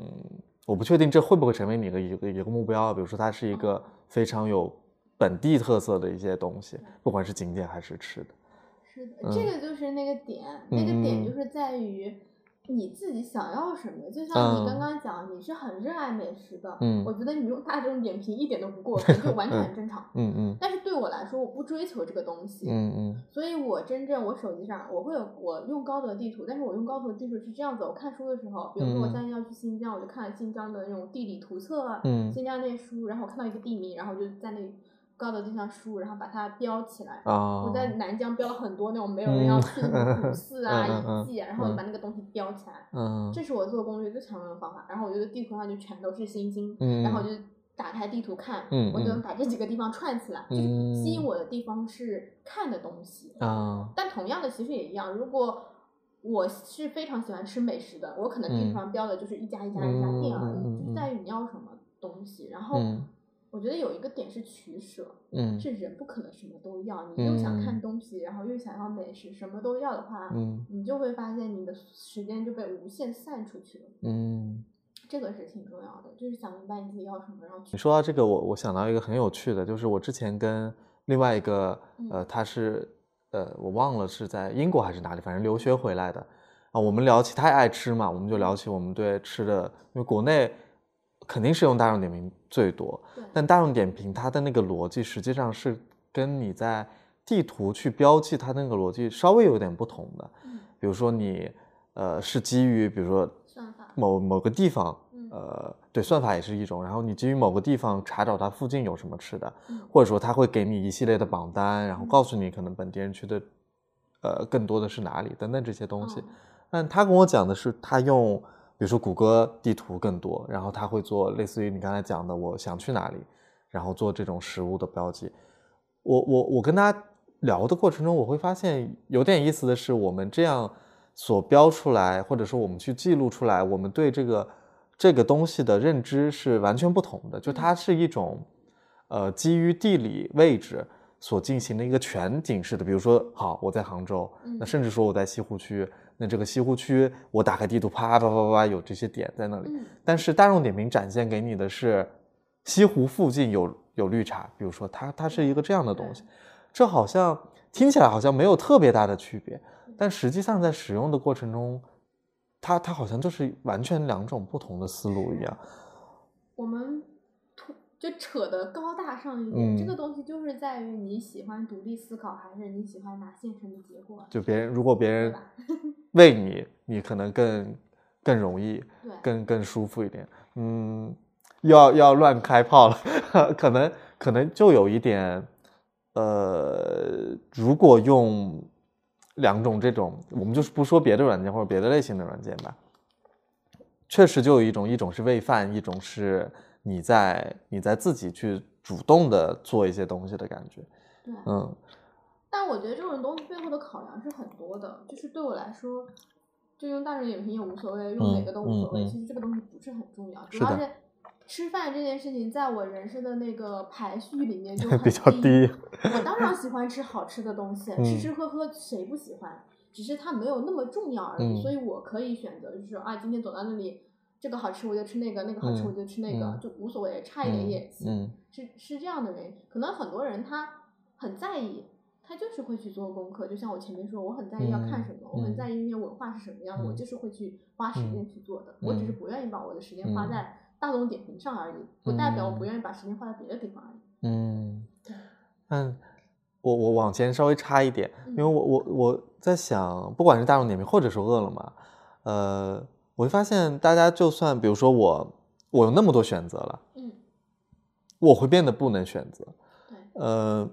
我不确定这会不会成为你的一个一个目标，比如说它是一嗯。个非常有本地特色的一些东西，不管是景点还是吃的，是的，嗯。这个就是那个点，嗯那个点嗯。就是在于你自己想要什么。就像嗯你刚刚讲，你是很热爱美食的，嗯。我觉得你用大众点评一点都不过分，就完全很正常。嗯嗯。但是对我来说，我不追求这个东西，嗯嗯。所以我真正我手机上我会有我用高德地图，但是我用高德地图是这样子，我看书的时候，比如说我嗯。现在要去新疆，我就看了新疆的那种地理图册啊，嗯。新疆那些书，然后我看到一个地名，然后就在那高德地图上输，然后把它标起来。啊，我在南疆标了很多那种没有人要 *laughs* 去的古寺啊、嗯嗯嗯遗迹啊，然后我就把那个东西标起来。嗯这是我做攻略最常用的方法。然后我觉得地图上就全都是星星，嗯然后我就打开地图看，嗯我就能嗯把这几个地方串起来。就是吸引我的地方是看的东西，啊但同样的其实也一样。如果我是非常喜欢吃美食的，我可能地图上标的就是一家一家一家店而已，就在于你要什么东西。然后嗯我觉得有一个点是取舍，嗯是人不可能什么都要，你又想看嗯东西，然后又想要美食，什么都要的话，嗯你就会发现你的时间就被无限散出去了。嗯。这个是挺重要的，就是想明白你自己要什么，然后去你说到这个，我我想到一个很有趣的，就是我之前跟另外一个呃，嗯他是呃，我忘了是在英国还是哪里，反正留学回来的啊。我们聊起他爱吃嘛，我们就聊起我们对吃的，因为国内肯定是用大众点评最多，但大众点评它的那个逻辑实际上是跟你在地图去标记它那个逻辑稍微有点不同的。嗯比如说你呃是基于比如说算法，某某个地方，嗯呃，对，算法也是一种。然后你基于某个地方查找它附近有什么吃的，嗯或者说它会给你一系列的榜单，然后嗯告诉你可能本地人去的，呃，更多的是哪里等等这些东西。嗯但他跟我讲的是，他用比如说谷歌地图更多，然后它会做类似于你刚才讲的，我想去哪里，然后做这种食物的标记。我我我跟他聊的过程中，我会发现有点意思的是，我们这样所标出来，或者说我们去记录出来，我们对这个这个东西的认知是完全不同的。就它是一种呃基于地理位置所进行的一个全景式的，比如说，好，我在杭州，那嗯甚至说我在西湖区，那这个西湖区我打开地图，啪啪啪啪有这些点在那里。嗯但是大众点评展现给你的是西湖附近有有绿茶，比如说它它是一个这样的东西，这好像听起来好像没有特别大的区别，但实际上在使用的过程中，它它好像就是完全两种不同的思路一样。我们突就扯得高大上一点，这嗯个东西就是在于你喜欢独立思考，还是你喜欢拿现成的结果，就别人如果别人？*laughs* 喂你，你可能更更容易，对，更更舒服一点。嗯，要要乱开炮了，*laughs* 可能可能就有一点，呃，如果用两种这种，我们就是不说别的软件或者别的类型的软件吧，确实就有一种，一种是喂饭，一种是你在你在自己去主动的做一些东西的感觉。对。嗯但我觉得这种东西背后的考量是很多的，就是对我来说，就用大众点评也无所谓，用哪个都无所谓。嗯嗯其实这个东西不是很重要，主要是吃饭这件事情，在我人生的那个排序里面 *laughs* 就很比较低。我当然 *laughs* 喜欢吃好吃的东西，嗯吃吃喝喝谁不喜欢？只是它没有那么重要而已，嗯所以我可以选择，就是说啊，今天走到那里，这个好吃我就吃那个，那个好吃嗯我就吃那个，嗯就无所谓，差一点也行。嗯是是这样的原因，可能很多人他很在意，他就是会去做功课。就像我前面说，我很在意要看什么，我很嗯在意那些文化是什么样的，我嗯就是会去花时间去做的。嗯我只是不愿意把我的时间花嗯在大众点评上而已，不代表我不愿意把时间花在别的地方而已。嗯对，嗯，我我往前稍微插一点，因为嗯我我我在想，不管是大众点评或者是饿了么，呃，我会发现大家就算比如说我我有那么多选择了，嗯，我会变得不能选择。对，呃，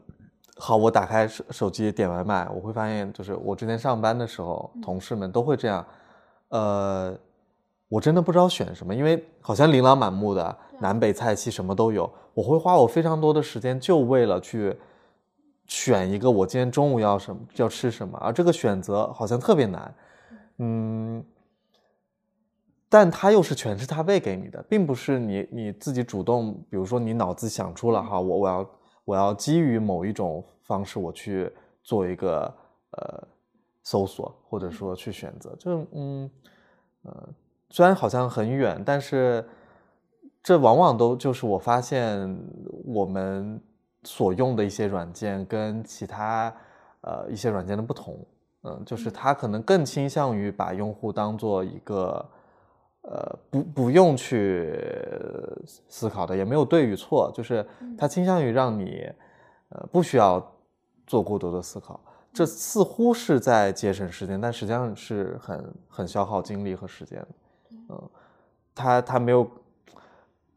好，我打开手手机点外卖，我会发现就是我之前上班的时候，嗯同事们都会这样，呃，我真的不知道选什么，因为好像琳琅满目的南北菜系什么都有，我会花我非常多的时间就为了去选一个我今天中午要什么要吃什么，而这个选择好像特别难，嗯。但它又是全是他喂给你的，并不是你你自己主动，比如说你脑子想出了哈，我我要我要基于某一种方式我去做一个呃搜索，或者说去选择，就嗯呃，虽然好像很远，但是这往往都就是我发现我们所用的一些软件跟其他呃一些软件的不同，嗯，就是它可能更倾向于把用户当做一个呃不不用去思考的，也没有对与错，就是它倾向于让你呃不需要做过多的思考。这似乎是在节省时间，但实际上是很很消耗精力和时间的。嗯，他他没有，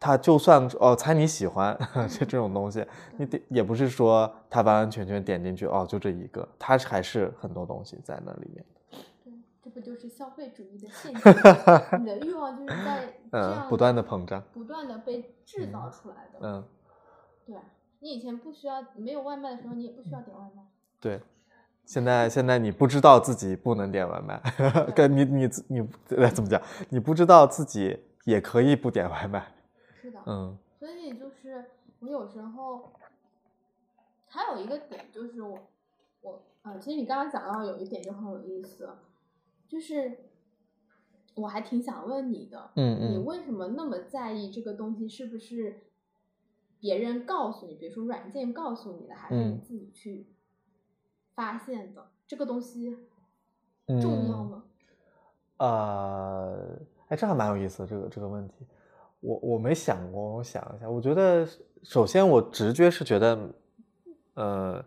他就算哦猜你喜欢 *laughs* 就这种东西，你点也不是说他完完全全点进去哦就这一个，他还是很多东西在那里面。对，这不就是消费主义的陷阱？你的欲望就是在 *laughs* 嗯不断的膨胀，不断的被制造出来的。嗯，对，你以前不需要没有外卖的时候，你也不需要点外卖。对。现在现在你不知道自己不能点外卖，跟你你你怎么讲？你不知道自己也可以不点外卖。是的，嗯。所以就是我有时候还有一个点就是我我呃，其实你刚刚讲到有一点就很有意思，就是我还挺想问你的，嗯嗯，你为什么那么在意这个东西是不是别人告诉你，比如说软件告诉你的，还是你自己去？发现的这个东西重要吗？呃，哎，这还蛮有意思的这个这个问题，我我没想过，我想一下，我觉得首先我直觉是觉得，呃，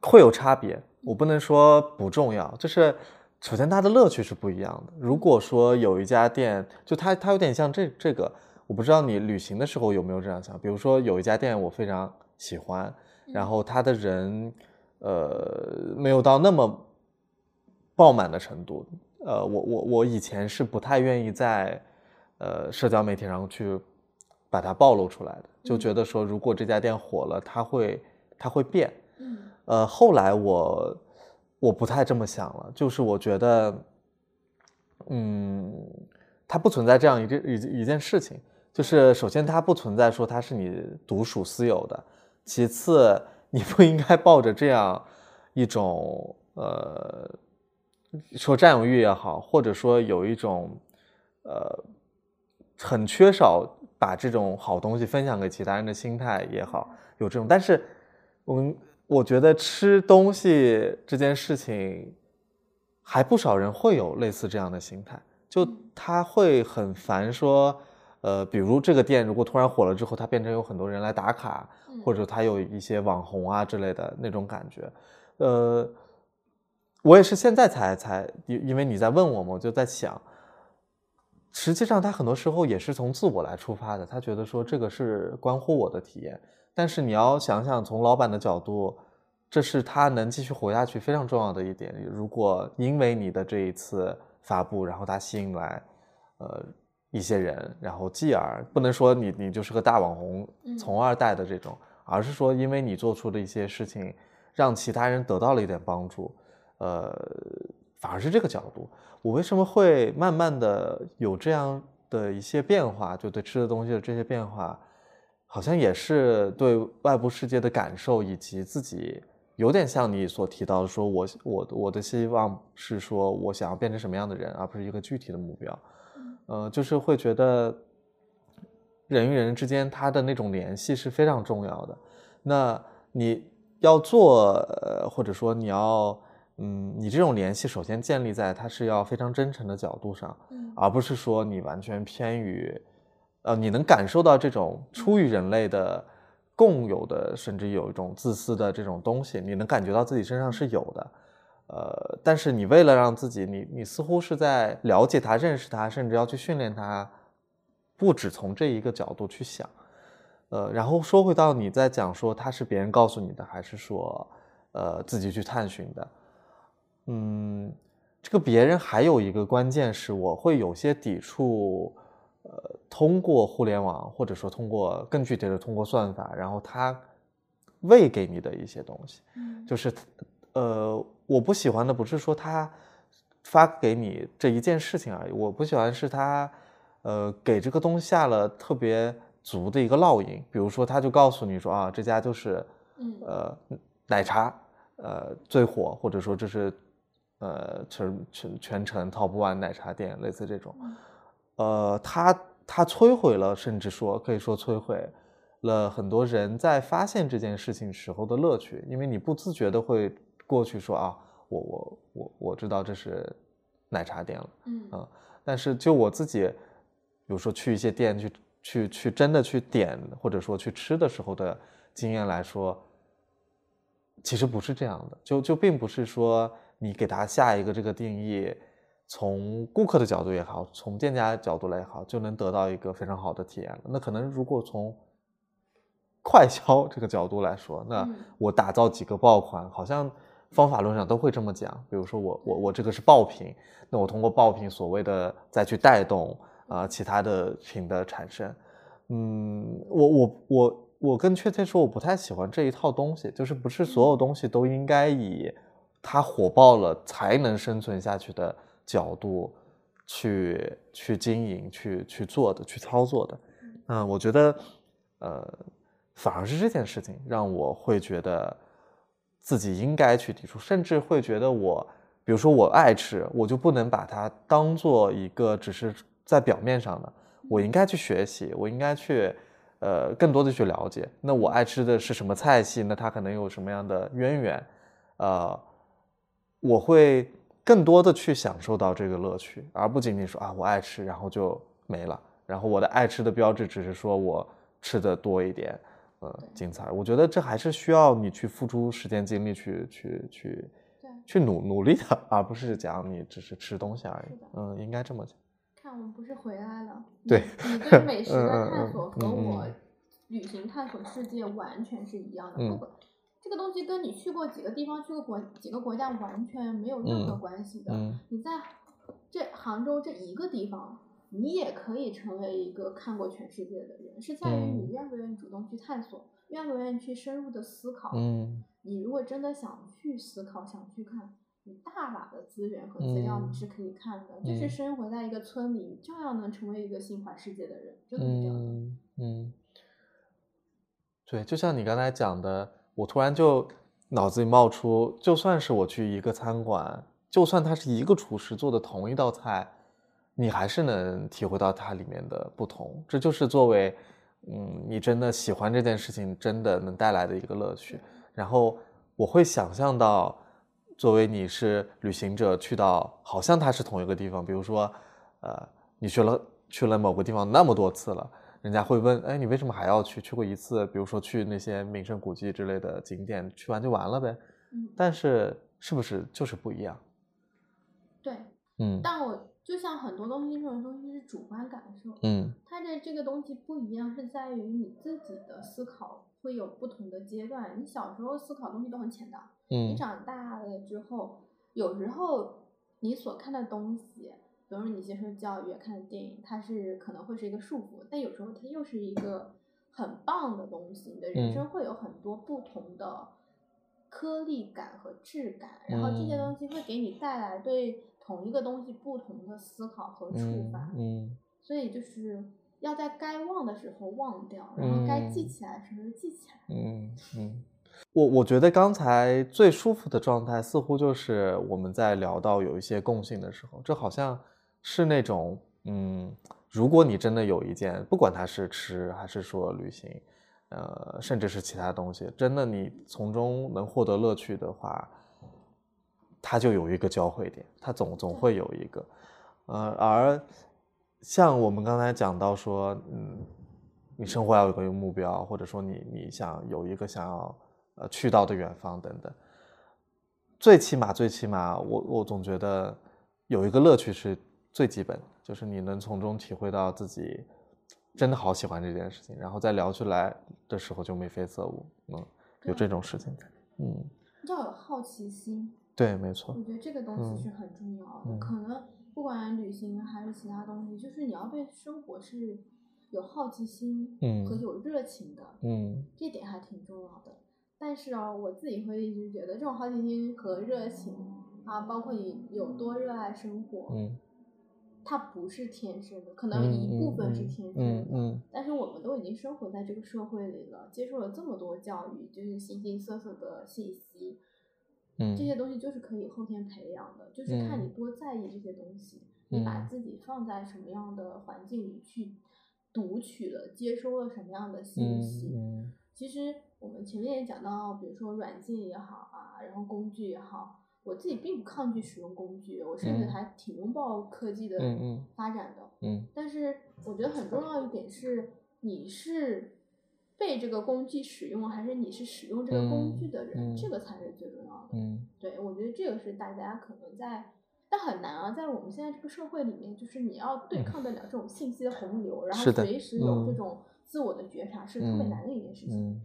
会有差别，我不能说不重要，就是首先它的乐趣是不一样的。如果说有一家店，就它它有点像这这个，我不知道你旅行的时候有没有这样想，比如说有一家店我非常喜欢，然后它的人。呃，没有到那么爆满的程度。呃，我我我以前是不太愿意在呃社交媒体上去把它暴露出来的，就觉得说如果这家店火了，它会它会变。嗯。呃，后来我我不太这么想了，就是我觉得，嗯，它不存在这样一件一一件事情。就是首先它不存在说它是你独属私有的，其次。你不应该抱着这样一种呃，说占有欲也好，或者说有一种呃很缺少把这种好东西分享给其他人的心态也好，有这种。但是我们我觉得吃东西这件事情，还不少人会有类似这样的心态，就他会很烦说。呃，比如这个店如果突然火了之后，它变成有很多人来打卡，或者它有一些网红啊之类的那种感觉。呃，我也是现在才才，因因为你在问我嘛，我就在想，实际上他很多时候也是从自我来出发的，他觉得说这个是关乎我的体验。但是你要想想，从老板的角度，这是他能继续活下去非常重要的一点。如果因为你的这一次发布，然后他吸引来，呃。一些人，然后继而不能说你你就是个大网红，从二代的这种，而是说因为你做出的一些事情，让其他人得到了一点帮助，呃，反而是这个角度。我为什么会慢慢的有这样的一些变化？就对吃的东西的这些变化，好像也是对外部世界的感受，以及自己有点像你所提到的，说我我我的希望是说我想要变成什么样的人，而不是一个具体的目标。呃，就是会觉得人与人之间他的那种联系是非常重要的。那你要做，呃，或者说你要，嗯，你这种联系首先建立在他是要非常真诚的角度上，而不是说你完全偏于，呃，你能感受到这种出于人类的共有的，甚至有一种自私的这种东西，你能感觉到自己身上是有的。呃，但是你为了让自己，你你似乎是在了解他、认识他，甚至要去训练他，不只从这一个角度去想。呃，然后说回到你在讲说他是别人告诉你的，还是说呃自己去探寻的？嗯，这个别人还有一个关键是，我会有些抵触，呃，通过互联网或者说通过更具体的通过算法，然后他喂给你的一些东西，就是呃。我不喜欢的不是说他发给你这一件事情而已，我不喜欢是他，呃，给这个东西下了特别足的一个烙印。比如说，他就告诉你说啊，这家就是，呃，奶茶，呃，最火，或者说这是，呃，全全全城 top one 奶茶店，类似这种，呃，他他摧毁了，甚至说可以说摧毁了很多人在发现这件事情时候的乐趣，因为你不自觉的会。过去说啊，我我我我知道这是奶茶店了，嗯。嗯，但是就我自己，比如说去一些店去去去真的去点或者说去吃的时候的经验来说，其实不是这样的，就就并不是说你给它下一个这个定义，从顾客的角度也好，从店家角度来也好，就能得到一个非常好的体验了。那可能如果从快销这个角度来说，那嗯我打造几个爆款，好像方法论上都会这么讲。比如说我我我这个是爆品，那我通过爆品所谓的再去带动啊、其他的品的产生。嗯，我我我我跟确切说，我不太喜欢这一套东西，就是不是所有东西都应该以它火爆了才能生存下去的角度去去经营、去去做的、去操作的。嗯，我觉得，呃，反而是这件事情让我会觉得自己应该去提出，甚至会觉得我，比如说我爱吃，我就不能把它当做一个只是在表面上的，我应该去学习，我应该去，呃，更多的去了解。那我爱吃的是什么菜系？那它可能有什么样的渊源？呃，我会更多的去享受到这个乐趣，而不仅仅说啊我爱吃，然后就没了。然后我的爱吃的标志只是说我吃的多一点，呃，精彩。我觉得这还是需要你去付出时间精力去去去对去努努力的，而不是讲你只是吃东西而已。嗯，应该这么讲。看我们不是回来了。*laughs* 对你，你对美食的探嗯索和嗯我嗯旅行探索世界完全是一样的。这个东西跟你去过几个地方、去过国几个国家完全没有任何嗯关系的。嗯你在这杭州这一个地方，你也可以成为一个看过全世界的人，是在于你嗯愿不愿意主动去探索，愿不愿意去深入的思考。嗯你如果真的想去思考、想去看，你大把的资源和资料嗯你是可以看的。就是嗯生活在一个村里，你照样能成为一个心怀世界的人，真的是这样的。嗯嗯，对，就像你刚才讲的，我突然就脑子里冒出，就算是我去一个餐馆，就算他是一个厨师做的同一道菜，你还是能体会到它里面的不同。这就是作为，嗯，你真的喜欢这件事情，真的能带来的一个乐趣。然后我会想象到，作为你是旅行者去到，好像它是同一个地方，比如说，呃，你去了去了某个地方那么多次了，人家会问，哎，你为什么还要去？去过一次，比如说去那些名胜古迹之类的景点，去完就完了呗。嗯，但是是不是就是不一样？对。嗯但我就像很多东西，这种东西是主观感受。嗯它的这个东西不一样，是在于你自己的思考会有不同的阶段。你小时候思考东西都很浅的，你嗯长大了之后，有时候你所看的东西，比如说你接受教育、看的电影，它是可能会是一个束缚，但有时候它又是一个很棒的东西。你的人嗯生会有很多不同的颗粒感和质感，然后这些东嗯西会给你带来对同一个东西不同的思考和触嗯发。嗯所以就是要在该忘的时候忘掉，然后该记嗯起来的时候记起来。嗯嗯，我我觉得刚才最舒服的状态，似乎就是我们在聊到有一些共性的时候，这好像是那种，嗯，如果你真的有一件，不管它是吃还是说旅行，呃，甚至是其他东西，真的你从中能获得乐趣的话，它就有一个交汇点，它总总会有一个，呃，而像我们刚才讲到说，嗯，你生活要有个目标，或者说你你想有一个想要呃去到的远方等等，最起码最起码，我我总觉得有一个乐趣是最基本，就是你能从中体会到自己真的好喜欢这件事情，然后在聊出来的时候就眉飞色舞，嗯，有这种事情在，嗯，要有好奇心，对，没错我，觉得这个东嗯西是很重要的。嗯。可能不管旅行还是其他东西，就是你要对生活是有好奇心嗯。和有热情的，嗯。这点还挺重要的。但是啊，我自己会一直觉得这种好奇心和热情啊，包括你有多热爱生活，嗯，它不是天生的，可能一部分是天生的。嗯嗯。但是我们都已经生活在这个社会里了，接受了这么多教育，就是形形色色的信息，嗯，这些东西就是可以后天培养的，就是看你嗯。多在意这些东西，你把嗯。自己放在什么样的环境里去读取了、接收了什么样的信息，嗯。其实我们前面也讲到，比如说软件也好啊，然后工具也好，我自己并不抗拒使用工具，我甚至嗯。还挺拥抱科技的发展的。嗯。但是我觉得很重要一点是，你是被这个工具使用，还是你是使用这个工具的人，这个才是最重要的。嗯。对，我觉得这个是大家可能在，但很难啊，在我们现在这个社会里面，就是你要对抗得了这种信息的洪流，然后随时有这嗯。种自我的觉察，是特别嗯难的一件事情。嗯，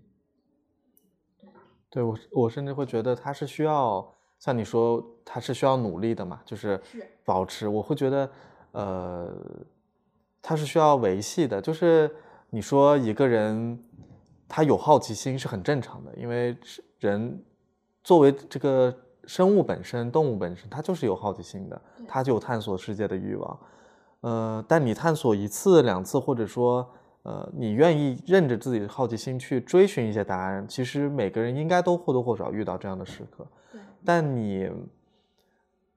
对我我甚至会觉得它是需要像你说，他是需要努力的嘛，就是是保持。我会觉得，呃，他是需要维系的。就是你说一个人他有好奇心是很正常的，因为人作为这个生物本身、动物本身，它就是有好奇心的对，它就有探索世界的欲望。呃，但你探索一次、两次，或者说，呃，你愿意任着自己的好奇心去追寻一些答案，其实每个人应该都或多或少遇到这样的时刻。但你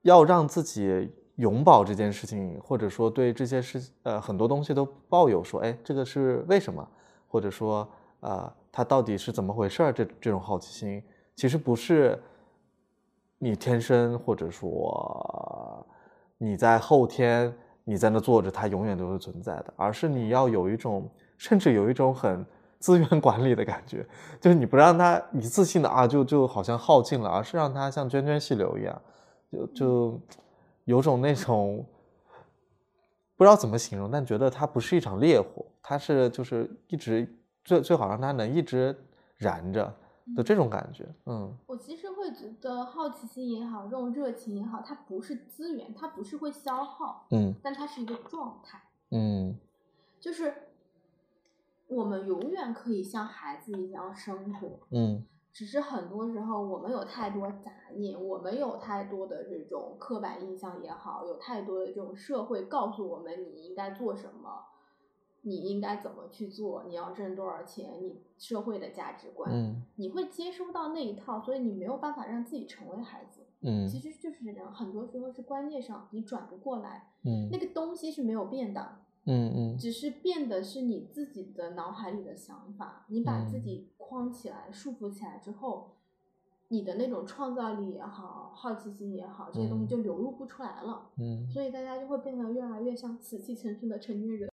要让自己永葆这件事情，或者说对这些事呃很多东西都抱有说，哎，这个是为什么，或者说呃它到底是怎么回事儿？这这种好奇心，其实不是你天生，或者说你在后天你在那坐着，它永远都是存在的，而是你要有一种，甚至有一种很资源管理的感觉，*laughs* 就是你不让它一次性的啊，就就好像耗尽了，而是让它像涓涓细流一样，就就有种那种不知道怎么形容，但觉得它不是一场烈火，它是就是一直最最好让它能一直燃着的这种感觉，嗯。我其实会觉得好奇心也好，这种热情也好，它不是资源，它不是会消耗，嗯。但它是一个状态。嗯。就是我们永远可以像孩子一样生活，嗯。只是很多时候我们有太多杂念，我们有太多的这种刻板印象也好，有太多的这种社会告诉我们你应该做什么，你应该怎么去做，你要挣多少钱，你社会的价值观，嗯。你会接收到那一套，所以你没有办法让自己成为孩子。嗯。其实就是这样，很多时候是观念上你转不过来，嗯。那个东西是没有变的，嗯嗯。只是变的是你自己的脑海里的想法，你把自嗯。己框起来、束缚起来之后，你的那种创造力也好、好奇心也好，这些东西嗯。就流露不出来了，嗯。所以大家就会变得越来越像死气沉沉的成年人。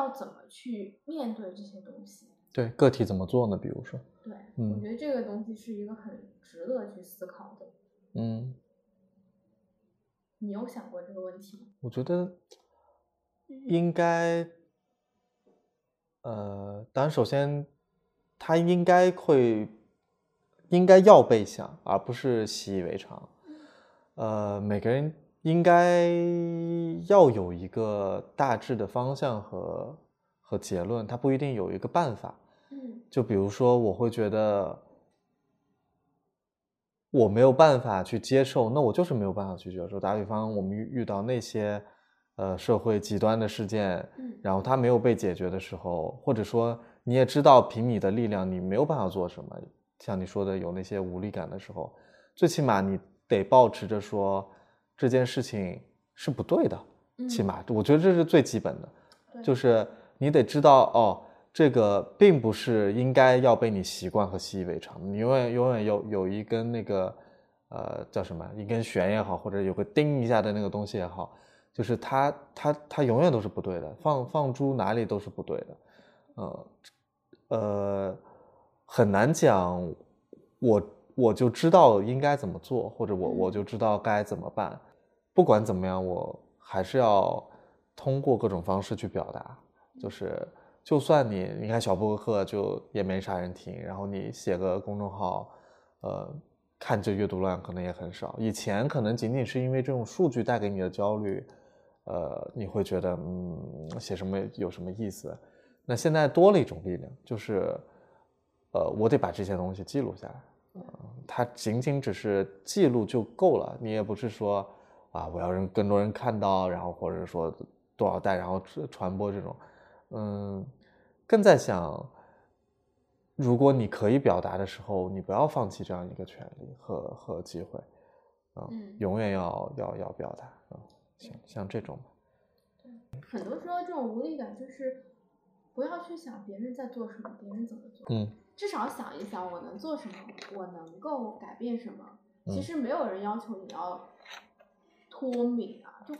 要怎么去面对这些东西？对，个体怎么做呢？比如说，对，嗯我觉得这个东西是一个很值得去思考的。嗯，你有想过这个问题吗？我觉得应该，呃，当然，首先，他应该会，应该要被想，而不是习以为常。呃，每个人应该要有一个大致的方向和和结论，它不一定有一个办法。嗯就比如说，我会觉得我没有办法去接受，那我就是没有办法去接受。打比方，我们遇遇到那些呃社会极端的事件，嗯然后它没有被解决的时候，或者说你也知道凭你的力量你没有办法做什么，像你说的有那些无力感的时候，最起码你得保持着说这件事情是不对的，起嗯码我觉得这是最基本的，就是你得知道哦，这个并不是应该要被你习惯和习以为常，你永远永远有有一根那个呃叫什么一根弦也好，或者有个叮一下的那个东西也好，就是它它它永远都是不对的，放放诸哪里都是不对的，呃呃很难讲我我就知道应该怎么做，或者我我就知道该怎么办。不管怎么样，我还是要通过各种方式去表达。就是，就算你你看小播客就也没啥人听，然后你写个公众号，呃，看这阅读量可能也很少。以前可能仅仅是因为这种数据带给你的焦虑，呃，你会觉得嗯，写什么有什么意思？那现在多了一种力量，就是，呃，我得把这些东西记录下来。嗯它仅仅只是记录就够了，你也不是说啊，我要让更多人看到，然后或者说多少代，然后传传播这种，嗯，更在想，如果你可以表达的时候，你不要放弃这样一个权利和和机会，啊、嗯永远要要要表达啊，像像这种，很多时候这种无力感就是不要去想别人在做什么，别人怎么做，嗯至少想一想我能做什么，我能够改变什么。其嗯实没有人要求你要脱敏啊，就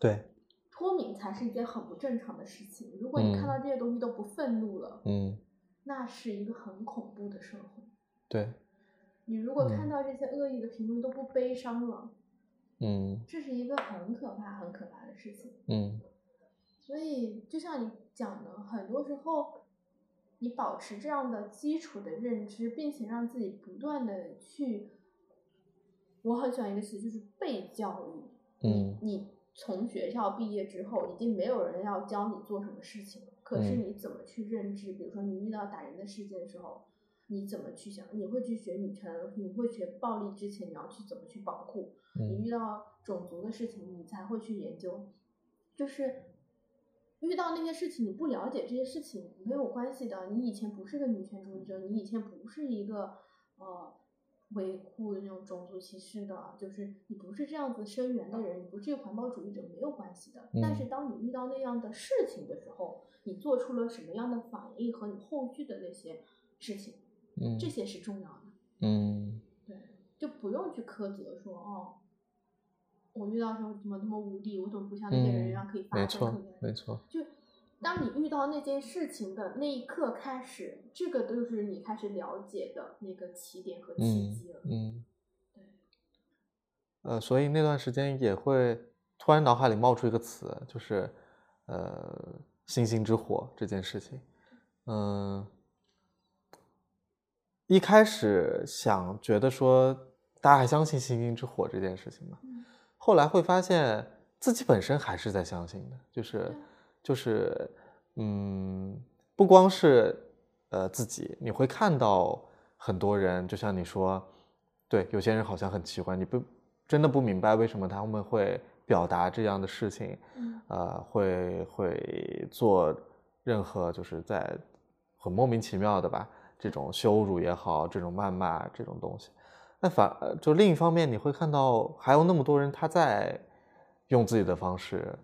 对，脱敏才是一件很不正常的事情。如果你看嗯到这些东西都不愤怒了，嗯那是一个很恐怖的社会。对，你如果看嗯到这些恶意的评论都不悲伤了，嗯这是一个很可怕、很可怕的事情。嗯所以，就像你讲的，很多时候，你保持这样的基础的认知，并且让自己不断的去，我很喜欢一个词，就是被教育。嗯你从学校毕业之后，已经没有人要教你做什么事情了，可是嗯你怎么去认知？比如说，你遇到打人的事件的时候，你怎么去想？你会去学女权，你会学暴力之前，你要去怎么去保护？你嗯遇到种族的事情，你才会去研究。就是遇到那些事情，你不了解这些事情没有关系的。你以前不是个女权主义者，你以前不是一个呃维护那种种族歧视的，就是你不是这样子声援的人，你不是环保主义者，没有关系的。但是嗯当你遇到那样的事情的时候，你做出了什么样的反应和你后续的那些事情，嗯这些是重要的。嗯对，就不用去苛责说哦，我遇到的时候怎么那么无力，我怎么不像那些人一样可以发声？没错没错，就当你遇到那件事情的那一刻开始，这个都是你开始了解的那个起点和契嗯机了。嗯。对，呃，所以那段时间也会突然脑海里冒出一个词，就是呃“星星之火”这件事情。嗯、一开始想觉得说大家还相信星星之火这件事情吗？嗯后来会发现自己本身还是在相信的，就是对就是嗯，不光是呃自己，你会看到很多人，就像你说，对，有些人好像很奇怪，你不真的不明白为什么他们会表达这样的事情，嗯呃，会会做任何就是在很莫名其妙的吧，这种羞辱也好，这种谩骂这种东西。那反呃就另一方面，你会看到还有那么多人他在用自己的方式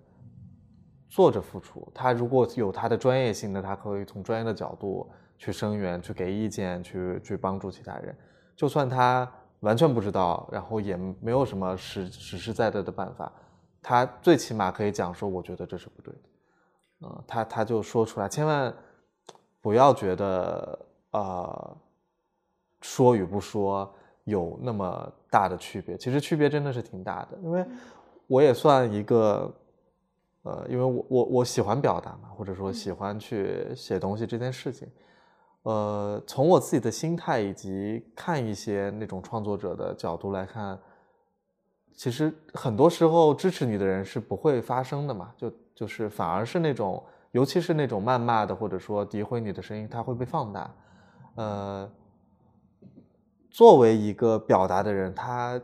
做着付出。他如果有他的专业性的，他可以从专业的角度去声援、去给意见、去去帮助其他人。就算他完全不知道，然后也没有什么实实实在在的办法，他最起码可以讲说，我觉得这是不对的。嗯，他他就说出来，千万不要觉得呃说与不说有那么大的区别，其实区别真的是挺大的。因为我也算一个呃，因为我我我喜欢表达嘛，或者说喜欢去写东西这件事情。呃，从我自己的心态以及看一些那种创作者的角度来看，其实很多时候支持你的人是不会发声的嘛，就就是反而是那种，尤其是那种谩骂的或者说诋毁你的声音，它会被放大。呃，作为一个表达的人，他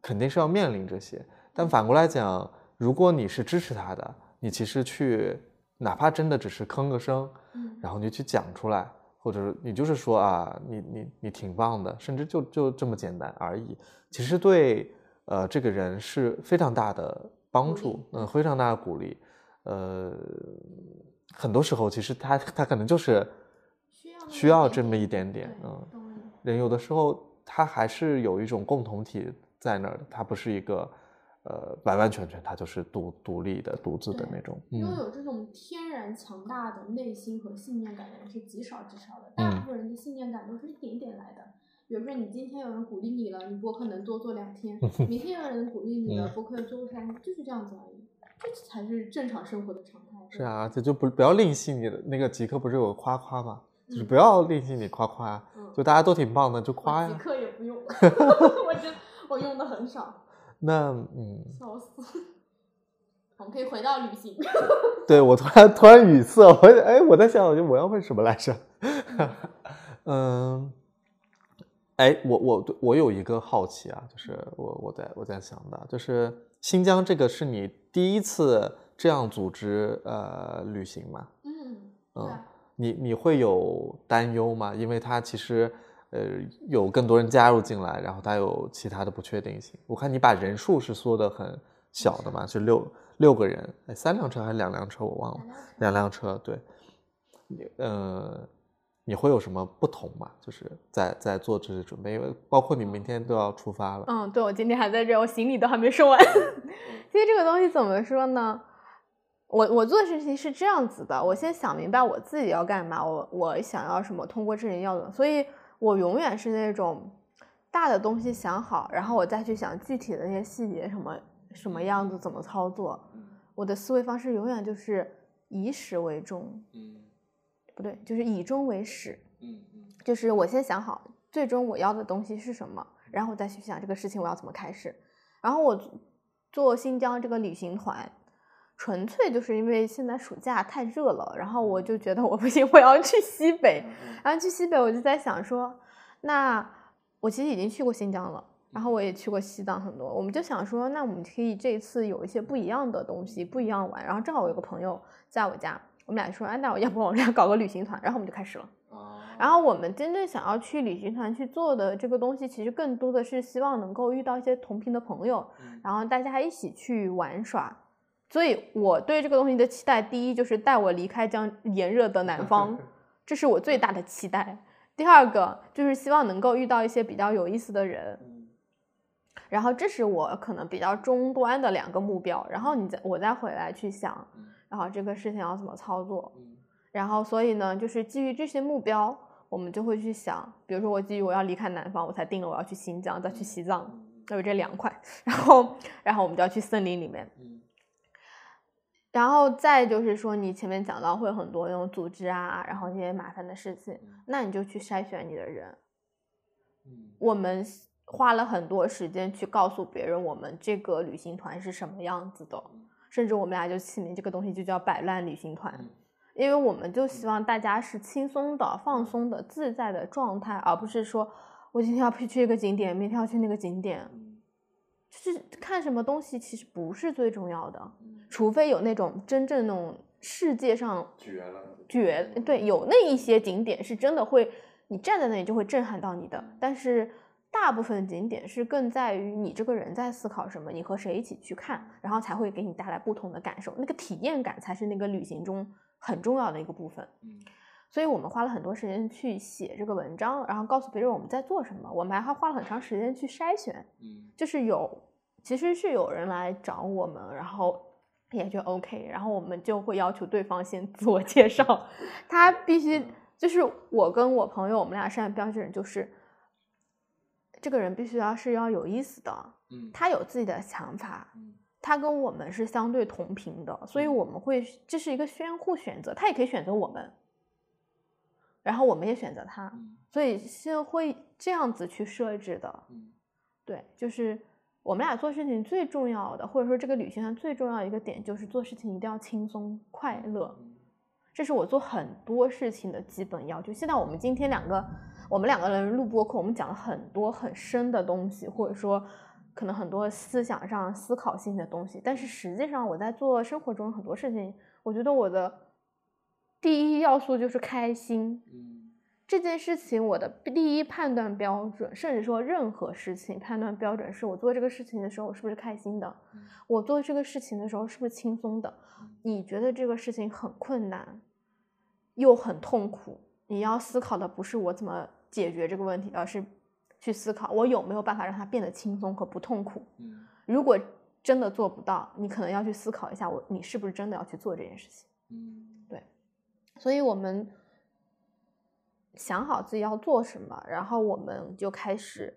肯定是要面临这些。但反过来讲，如果你是支持他的，你其实去哪怕真的只是吭个声，嗯然后你去讲出来，或者你就是说啊，你你你挺棒的，甚至就就这么简单而已。其实对呃，这个人是非常大的帮助嗯，非常大的鼓励。呃，很多时候其实他他可能就是需要这么一点点嗯，人有的时候他还是有一种共同体在那儿的，他不是一个呃完完全全他就是独独立的独自的那种，拥嗯有这种天然强大的内心和信念感的人是极少极少的，大嗯部分人的信念感都是一点点来的。比如说，你今天有人鼓励你了，你播客能多做两天；*laughs* 明天有人鼓励你了，嗯播客做个三天，就是这样子而已。这才是正常生活的常态。是啊，这就不不要吝惜你的那个极客不是有夸夸吗？就是嗯不要吝惜你夸夸，嗯就大家都挺棒的就夸呀。极客也不用 *laughs* *laughs* 我真我用的很少，那嗯，笑死。*laughs* 我们可以回到旅行。*laughs* 对我突然突然语塞，我哎我在想我要问什么来着？嗯，*laughs* 哎，我我我有一个好奇啊，就是我我在我在想的，就是新疆这个是你第一次这样组织呃旅行吗？嗯，嗯啊，你你会有担忧吗？因为它其实呃有更多人加入进来，然后它有其他的不确定性。我看你把人数是缩的很小的嘛，是六六个人，哎，三辆车还是两辆车我忘了，两辆车，对。你呃，你会有什么不同吗？就是在在做这些准备，因为包括你明天都要出发了。嗯，对，我今天还在这儿，我行李都还没收完。*laughs* 其实这个东西怎么说呢？我我做的事情是这样子的，我先想明白我自己要干嘛，我我想要什么，通过这人要的，所以我永远是那种大的东西想好，然后我再去想具体的那些细节，什么什么样子，怎么操作。我的思维方式永远就是以始为终，嗯不对，就是以终为始。嗯嗯就是我先想好最终我要的东西是什么，然后我再去想这个事情我要怎么开始。然后我做新疆这个旅行团，纯粹就是因为现在暑假太热了，然后我就觉得我不行，我要去西北。然后去西北，我就在想说，那我其实已经去过新疆了，然后我也去过西藏很多，我们就想说，那我们可以这一次有一些不一样的东西，不一样玩。然后正好我有个朋友在我家，我们俩说，哎，那我要不我们俩搞个旅行团，然后我们就开始了。然后我们真正想要去旅行团去做的这个东西，其实更多的是希望能够遇到一些同频的朋友，然后大家一起去玩耍。所以我对这个东西的期待，第一就是带我离开将炎热的南方，这是我最大的期待。第二个就是希望能够遇到一些比较有意思的人，然后这是我可能比较终端的两个目标。然后你再我再回来去想，然后这个事情要怎么操作。然后，所以呢，就是基于这些目标，我们就会去想，比如说我基于我要离开南方，我才定了我要去新疆，再去西藏，有这两块。*laughs* 然后，然后我们就要去森林里面。然后再就是说，你前面讲到会有很多那种组织啊，然后那些麻烦的事情，那你就去筛选你的人。我们花了很多时间去告诉别人我们这个旅行团是什么样子的，甚至我们俩就起名这个东西就叫“摆烂旅行团”。因为我们就希望大家是轻松的、放松的、自在的状态，而不是说我今天要去一个景点，明天要去那个景点。就是看什么东西其实不是最重要的，除非有那种真正那种世界上绝了，绝对有那一些景点是真的会，你站在那里就会震撼到你的。但是大部分景点是更在于你这个人在思考什么，你和谁一起去看，然后才会给你带来不同的感受，那个体验感才是那个旅行中。很重要的一个部分，嗯，所以我们花了很多时间去写这个文章，然后告诉别人我们在做什么。我们还花了很长时间去筛选，嗯，就是有其实是有人来找我们，然后也就 OK，然后我们就会要求对方先自我介绍，他必须就是我跟我朋友，我们俩筛选标准就是这个人必须要是要有意思的，嗯，他有自己的想法，嗯他跟我们是相对同频的，所以我们会这是一个相互选择，他也可以选择我们，然后我们也选择他，所以是会这样子去设置的。对，就是我们俩做事情最重要的，或者说这个旅行团最重要的一个点，就是做事情一定要轻松快乐，这是我做很多事情的基本要求。现在我们今天两个，我们两个人录播课，我们讲了很多很深的东西，或者说。可能很多思想上、思考性的东西，但是实际上我在做生活中很多事情，我觉得我的第一要素就是开心。嗯，这件事情我的第一判断标准，甚至说任何事情判断标准，是我做这个事情的时候我是不是开心的，我做这个事情的时候是不是轻松的。你觉得这个事情很困难，又很痛苦，你要思考的不是我怎么解决这个问题，而是去思考我有没有办法让它变得轻松和不痛苦。如果真的做不到，你可能要去思考一下，我你是不是真的要去做这件事情。嗯，对，所以我们想好自己要做什么，然后我们就开始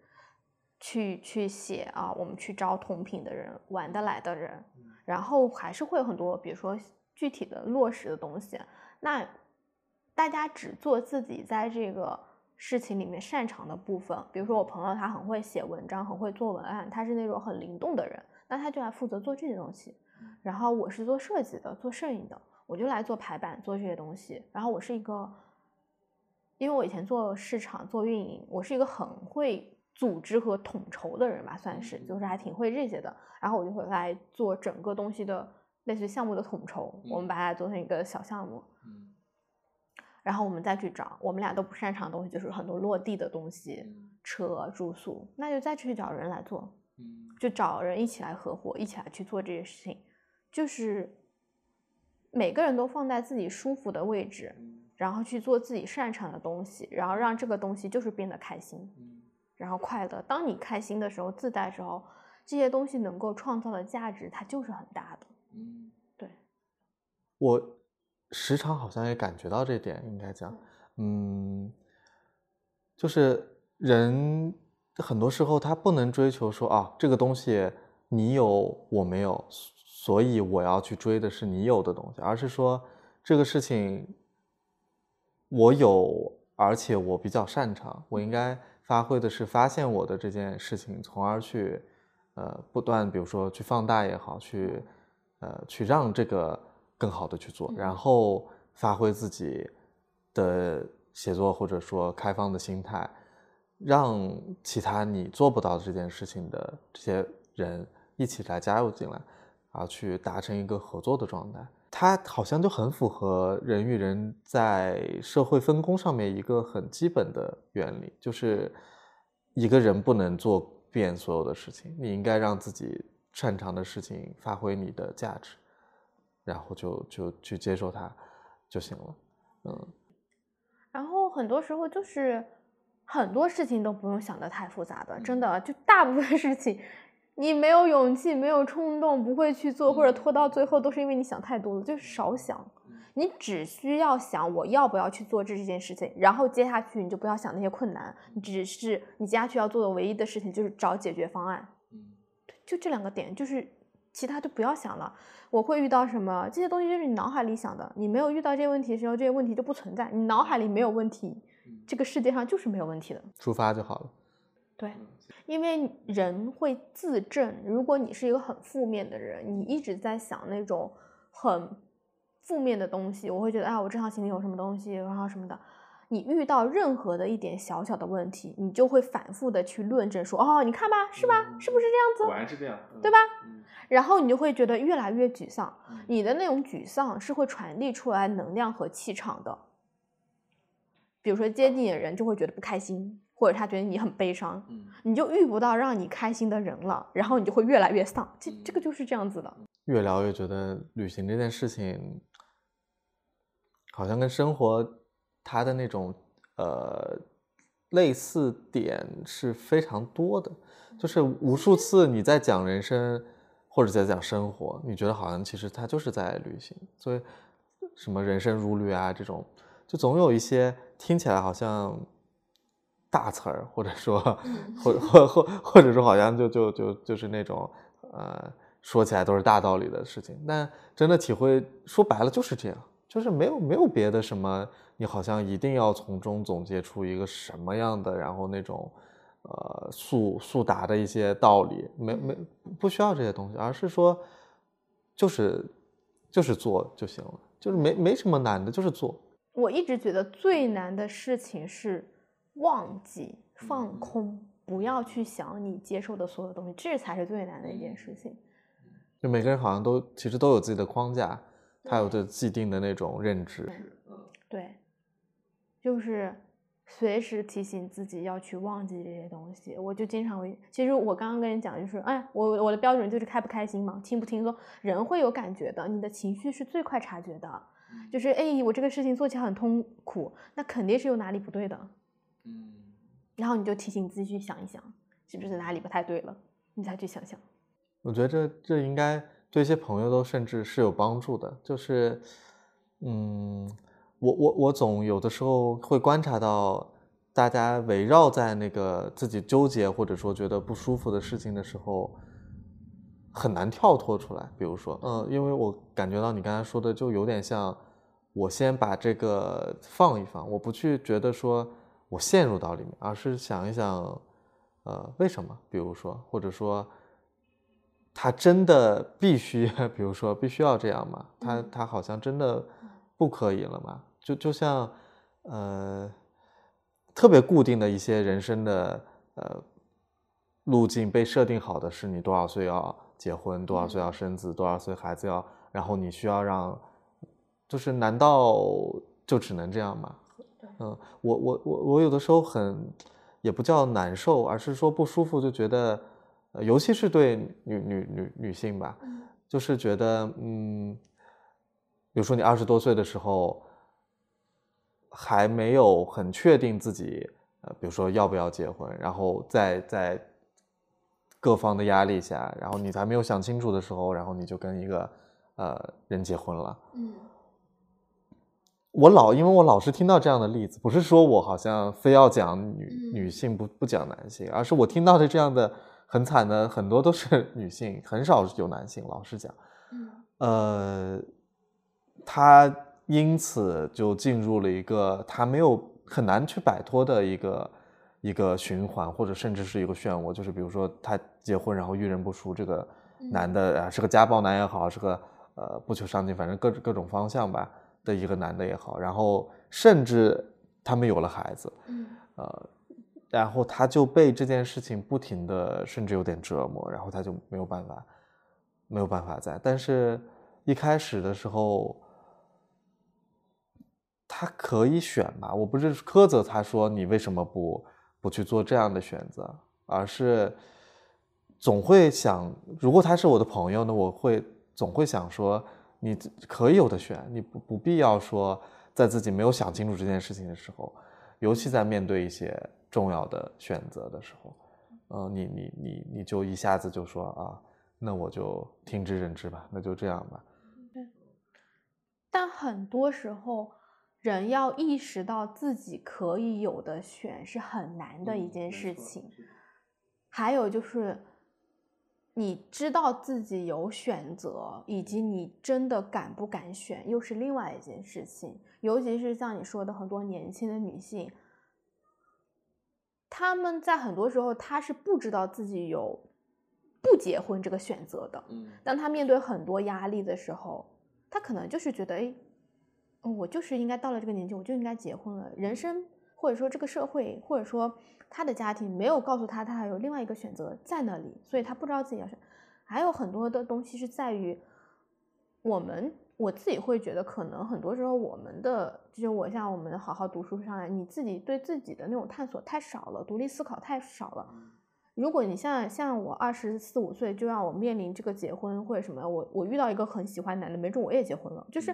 去去写啊，我们去招同频的人，玩得来的人，然后还是会有很多，比如说具体的落实的东西。那大家只做自己在这个事情里面擅长的部分，比如说我朋友他很会写文章，很会做文案，他是那种很灵动的人，那他就来负责做这些东西。然后我是做设计的，做摄影的。我就来做排版，做这些东西。然后我是一个，因为我以前做市场、做运营，我是一个很会组织和统筹的人吧，算是，就是还挺会这些的。然后我就会来做整个东西的类似于项目的统筹，我们把它做成一个小项目。嗯，然后我们再去找我们俩都不擅长的东西，就是很多落地的东西，车、住宿，那就再去找人来做。嗯，就找人一起来合伙，一起来去做这些事情，就是。每个人都放在自己舒服的位置，然后去做自己擅长的东西，然后让这个东西就是变得开心，然后快乐。当你开心的时候，自带时候，这些东西能够创造的价值，它就是很大的。嗯，对。我时常好像也感觉到这点，应该讲，嗯，就是人很多时候他不能追求说啊，这个东西你有我没有。所以我要去追的是你有的东西，而是说这个事情我有，而且我比较擅长，我应该发挥的是发现我的这件事情，从而去呃不断，比如说去放大也好，去呃去让这个更好的去做，然后发挥自己的写作或者说开放的心态，让其他你做不到这件事情的这些人一起来加入进来。然后去达成一个合作的状态，它好像就很符合人与人在社会分工上面一个很基本的原理，就是一个人不能做遍所有的事情，你应该让自己擅长的事情发挥你的价值，然后就就去接受它就行了，嗯。然后很多时候就是很多事情都不用想的太复杂的，真的就大部分事情。你没有勇气，没有冲动，不会去做，或者拖到最后，都是因为你想太多了。就是少想，你只需要想我要不要去做这这件事情，然后接下去你就不要想那些困难，你只是你接下去要做的唯一的事情就是找解决方案。就这两个点，就是其他就不要想了。我会遇到什么这些东西，就是你脑海里想的。你没有遇到这些问题的时候，这些问题就不存在。你脑海里没有问题，这个世界上就是没有问题的。出发就好了。对。因为人会自证，如果你是一个很负面的人，你一直在想那种很负面的东西，我会觉得啊，我这套心里有什么东西，然后什么的。你遇到任何的一点小小的问题，你就会反复的去论证说，哦，你看吧，是吧？是不是这样子？果然是这样，对吧？然后你就会觉得越来越沮丧，你的那种沮丧是会传递出来能量和气场的。比如说接近的人就会觉得不开心。或者他觉得你很悲伤，你就遇不到让你开心的人了，然后你就会越来越丧。这这个就是这样子的。越聊越觉得旅行这件事情，好像跟生活它的那种呃类似点是非常多的。就是无数次你在讲人生或者在讲生活，你觉得好像其实它就是在旅行。所以什么人生如旅啊这种，就总有一些听起来好像。大词儿，或者说，*laughs* 或或或或者说，好像就就就就是那种，呃，说起来都是大道理的事情。但真的体会，说白了就是这样，就是没有没有别的什么，你好像一定要从中总结出一个什么样的，然后那种，呃，速速达的一些道理，没没不需要这些东西，而是说，就是就是做就行了，就是没没什么难的，就是做。我一直觉得最难的事情是。忘记放空，不要去想你接受的所有东西，这才是最难的一件事情。就每个人好像都其实都有自己的框架，他有着既定的那种认知。对，就是随时提醒自己要去忘记这些东西。我就经常会，其实我刚刚跟你讲，就是哎，我我的标准就是开不开心嘛，听不轻松。人会有感觉的，你的情绪是最快察觉的。就是哎，我这个事情做起来很痛苦，那肯定是有哪里不对的。嗯，然后你就提醒自己去想一想，是不是哪里不太对了，你再去想想。我觉得这这应该对一些朋友都甚至是有帮助的。就是，嗯，我我我总有的时候会观察到，大家围绕在那个自己纠结或者说觉得不舒服的事情的时候，很难跳脱出来。比如说，嗯，因为我感觉到你刚才说的就有点像，我先把这个放一放，我不去觉得说我陷入到里面，而是想一想，呃，为什么？比如说，或者说。他真的必须，*laughs* 比如说必须要这样吗？他他好像真的不可以了吗？就就像呃特别固定的一些人生的呃路径被设定好的是你多少岁要结婚，多少岁要生子，多少岁孩子要，然后你需要让，就是难道就只能这样吗？嗯，我我我我有的时候很也不叫难受，而是说不舒服，就觉得。尤其是对女女女女性吧，就是觉得，嗯，比如说你二十多岁的时候，还没有很确定自己，呃，比如说要不要结婚，然后在在各方的压力下，然后你还没有想清楚的时候，然后你就跟一个呃人结婚了。嗯，我老因为我老是听到这样的例子，不是说我好像非要讲女女性不不讲男性，而是我听到的这样的。很惨的，很多都是女性，很少有男性。老实讲，嗯，呃，他因此就进入了一个他没有很难去摆脱的一个一个循环，或者甚至是一个漩涡。就是比如说，他结婚然后遇人不淑，这个男的啊是个家暴男也好，是个呃不求上进，反正各各种方向吧的一个男的也好，然后甚至他们有了孩子，嗯，呃。然后他就被这件事情不停的，甚至有点折磨，然后他就没有办法，没有办法在。但是，一开始的时候，他可以选吧？我不是苛责他说你为什么不不去做这样的选择，而是总会想，如果他是我的朋友呢，我会总会想说，你可以有的选，你不不必要说在自己没有想清楚这件事情的时候，尤其在面对一些。重要的选择的时候，呃，你你你你就一下子就说啊，那我就听之任之吧，那就这样吧。对。但很多时候，人要意识到自己可以有的选是很难的一件事情。还有就是，你知道自己有选择，以及你真的敢不敢选，又是另外一件事情。尤其是像你说的，很多年轻的女性。他们在很多时候，她是不知道自己有不结婚这个选择的。嗯，当她面对很多压力的时候，她可能就是觉得，哎，我就是应该到了这个年纪，我就应该结婚了。人生或者说这个社会，或者说他的家庭没有告诉他，他还有另外一个选择在那里，所以他不知道自己要选。还有很多的东西是在于我们。我自己会觉得，可能很多时候我们的，就是我像我们好好读书上来，你自己对自己的那种探索太少了，独立思考太少了。如果你像像我二十四五岁就让我面临这个结婚或者什么，我我遇到一个很喜欢男的，没准我也结婚了，就是。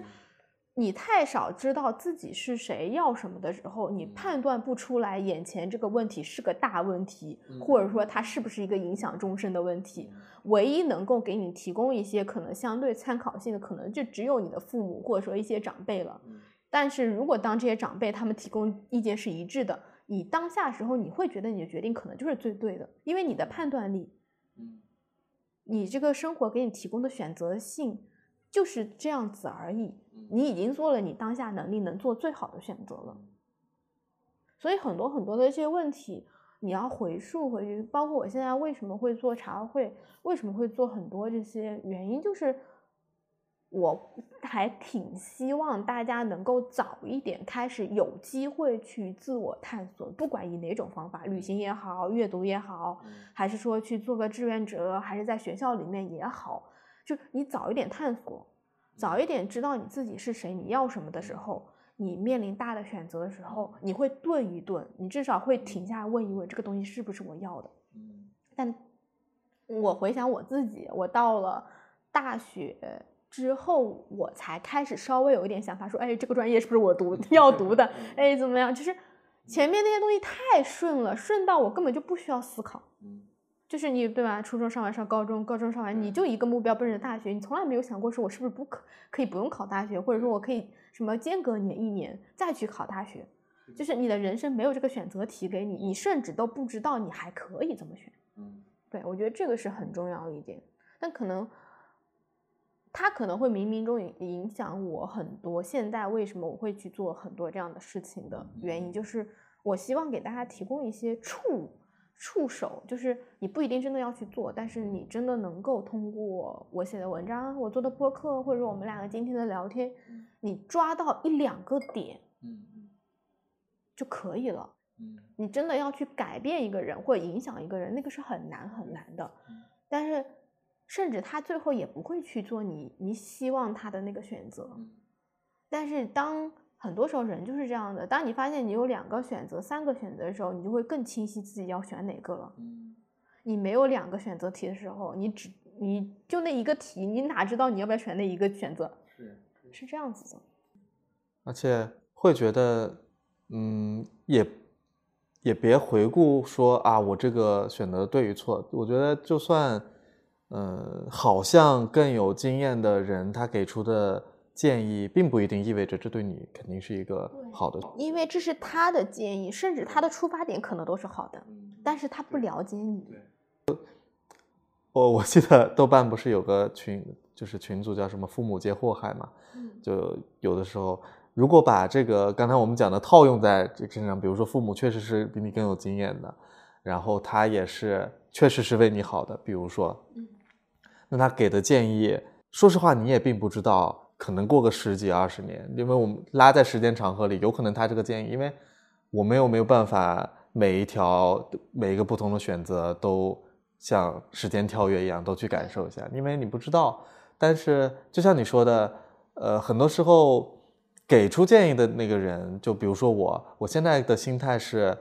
你太少知道自己是谁要什么的时候，你判断不出来眼前这个问题是个大问题，或者说它是不是一个影响终身的问题。唯一能够给你提供一些可能相对参考性的，可能就只有你的父母或者说一些长辈了。但是如果当这些长辈他们提供意见是一致的，你当下时候你会觉得你的决定可能就是最对的，因为你的判断力，你这个生活给你提供的选择性就是这样子而已。你已经做了你当下能力能做最好的选择了，所以很多很多的一些问题，你要回溯回去。包括我现在为什么会做茶会，为什么会做很多这些原因，就是我还挺希望大家能够早一点开始有机会去自我探索，不管以哪种方法，旅行也好，阅读也好，还是说去做个志愿者，还是在学校里面也好，就你早一点探索。早一点知道你自己是谁，你要什么的时候，你面临大的选择的时候，你会顿一顿，你至少会停下来问一问，这个东西是不是我要的。嗯但我回想我自己，我到了大学之后，我才开始稍微有一点想法，说，哎，这个专业是不是我读要读的？哎，怎么样？就是前面那些东西太顺了，顺到我根本就不需要思考。嗯就是你对吧？初中上完上高中，高中上完你就一个目标奔着大学，你从来没有想过说我是不是不可可以不用考大学，或者说我可以什么间隔年一年再去考大学。就是你的人生没有这个选择题给你，你甚至都不知道你还可以怎么选。嗯对，我觉得这个是很重要的一点，但可能它可能会冥冥中影影响我很多。现在为什么我会去做很多这样的事情的原因，就是我希望给大家提供一些触触手，就是你不一定真的要去做，但是你真的能够通过我写的文章、我做的播客，或者说我们两个今天的聊天，你抓到一两个点嗯就可以了。嗯你真的要去改变一个人或者影响一个人，那个是很难很难的。但是，甚至他最后也不会去做你你希望他的那个选择。但是，当很多时候人就是这样的，当你发现你有两个选择、三个选择的时候，你就会更清晰自己要选哪个了。嗯你没有两个选择题的时候，你只你就那一个题，你哪知道你要不要选那一个选择？是。是这样子的。而且会觉得，嗯，也也别回顾说啊，我这个选择对与错。我觉得就算，呃，好像更有经验的人，他给出的建议，并不一定意味着这对你肯定是一个好的。因为这是他的建议，甚至他的出发点可能都是好的，但是他不了解你。我我记得豆瓣不是有个群，就是群组叫什么“父母皆祸害”嘛，嗯就有的时候，如果把这个刚才我们讲的套用在这个身上，比如说父母确实是比你更有经验的，然后他也是确实是为你好的，比如说，嗯那他给的建议，说实话你也并不知道，可能过个十几二十年，因为我们拉在时间长河里，有可能他这个建议，因为我们又没有办法每一条每一个不同的选择都像时间跳跃一样都去感受一下，因为你不知道。但是就像你说的，呃，很多时候给出建议的那个人，就比如说我，我现在的心态是，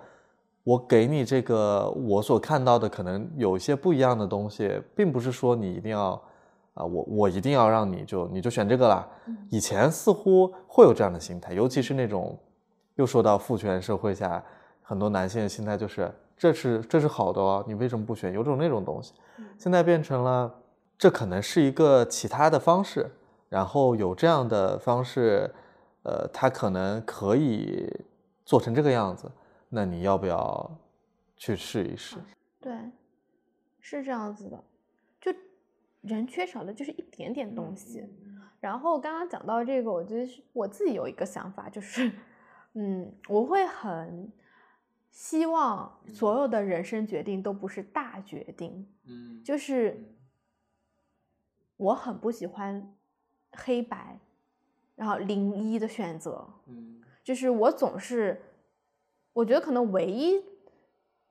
我给你这个我所看到的可能有一些不一样的东西，并不是说你一定要啊、我我一定要让你就你就选这个啦。以前似乎会有这样的心态，尤其是那种又说到父权社会下，很多男性的心态就是这是这是好的哦，你为什么不选？有种那种东西，现在变成了这可能是一个其他的方式，然后有这样的方式，呃，他可能可以做成这个样子，那你要不要去试一试？对，是这样子的，就人缺少的就是一点点东西。然后刚刚讲到这个，我觉得是我自己有一个想法，就是，嗯，我会很希望所有的人生决定都不是大决定，嗯就是我很不喜欢黑白，然后零一的选择，嗯。就是我总是，我觉得可能唯一，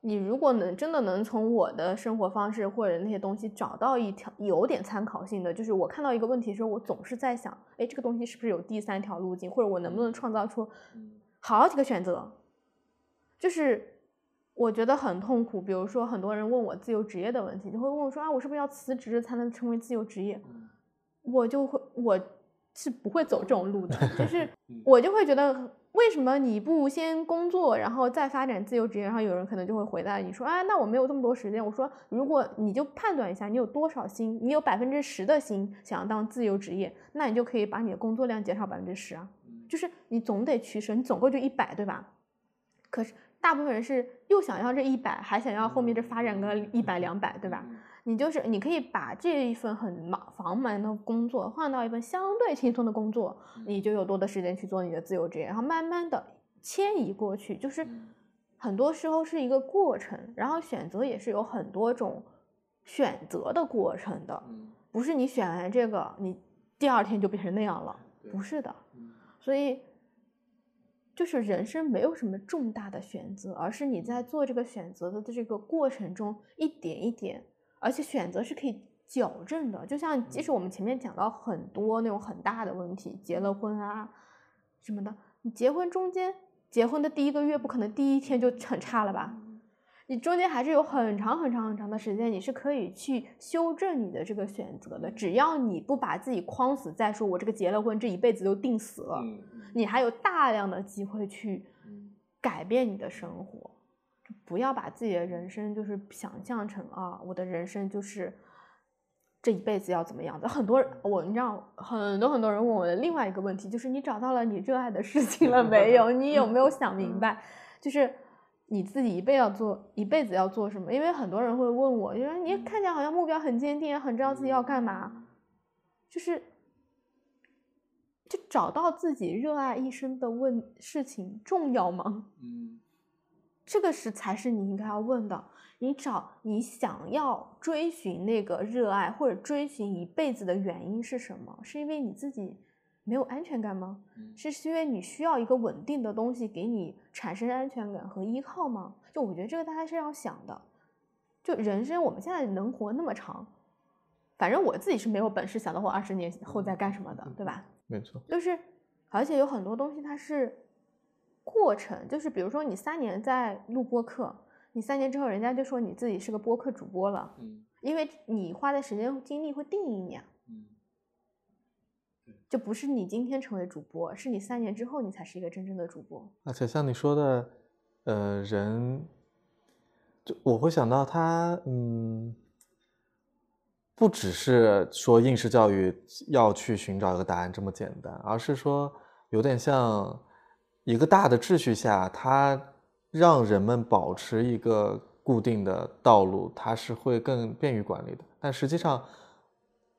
你如果能真的能从我的生活方式或者那些东西找到一条有点参考性的，就是我看到一个问题的时候，我总是在想，哎，这个东西是不是有第三条路径，或者我能不能创造出好几个选择？就是我觉得很痛苦。比如说，很多人问我自由职业的问题，就会问我说啊，我是不是要辞职才能成为自由职业？我就会我是不会走这种路的，*laughs* 就是我就会觉得，为什么你不先工作，然后再发展自由职业？然后有人可能就会回答你说，啊，那我没有这么多时间。我说，如果你就判断一下，你有多少心，你有百分之十的心想要当自由职业，那你就可以把你的工作量减少百分之十啊。就是你总得取舍，你总共就一百，对吧？可是大部分人是又想要这一百，还想要后面这发展个一百两百，对吧？你就是你可以把这一份很忙繁忙的工作换到一份相对轻松的工作，你就有多的时间去做你的自由职业，然后慢慢的迁移过去。就是很多时候是一个过程，然后选择也是有很多种选择的过程的，不是你选完这个，你第二天就变成那样了，不是的。所以，就是人生没有什么重大的选择，而是你在做这个选择的这个过程中，一点一点，而且选择是可以矫正的。就像即使我们前面讲到很多那种很大的问题，结了婚啊什么的，你结婚中间，结婚的第一个月不可能第一天就很差了吧？你中间还是有很长很长很长的时间，你是可以去修正你的这个选择的。只要你不把自己框死在说，我这个结了婚这一辈子都定死了，你还有大量的机会去改变你的生活。不要把自己的人生就是想象成啊，我的人生就是这一辈子要怎么样的。很多人，我你知道，很多很多人问我的另外一个问题就是，你找到了你热爱的事情了没有？*laughs* 你有没有想明白，*laughs* 就是你自己一辈要做一辈子要做什么？因为很多人会问我，就说你看起来好像目标很坚定，很知道自己要干嘛，就是就找到自己热爱一生的问事情重要吗？嗯。这个是才是你应该要问的。你找你想要追寻那个热爱或者追寻一辈子的原因是什么？是因为你自己没有安全感吗？是是因为你需要一个稳定的东西给你产生安全感和依靠吗？就我觉得这个大家是要想的。就人生我们现在能活那么长，反正我自己是没有本事想到我二十年后在干什么的，对吧？没错。就是，而且有很多东西它是。过程就是，比如说你三年在录播课，你三年之后人家就说你自己是个播客主播了，嗯，因为你花的时间精力会定义你啊，嗯，就不是你今天成为主播，是你三年之后你才是一个真正的主播。而且像你说的，呃，人，就我会想到他，嗯，不只是说应试教育要去寻找一个答案这么简单，而是说有点像。一个大的秩序下，它让人们保持一个固定的道路，它是会更便于管理的。但实际上，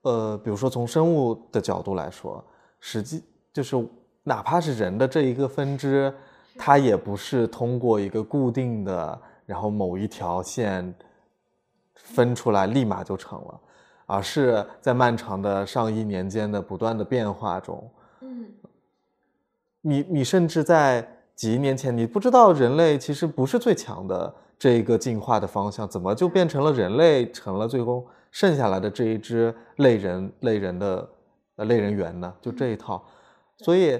呃，比如说从生物的角度来说，实际就是哪怕是人的这一个分支，它也不是通过一个固定的，然后某一条线分出来立马就成了，而是在漫长的上亿年间的不断的变化中。你你甚至在几亿年前，你不知道人类其实不是最强的这一个进化的方向，怎么就变成了人类成了最后剩下来的这一支类人类人的呃类人猿呢？就这一套。所以，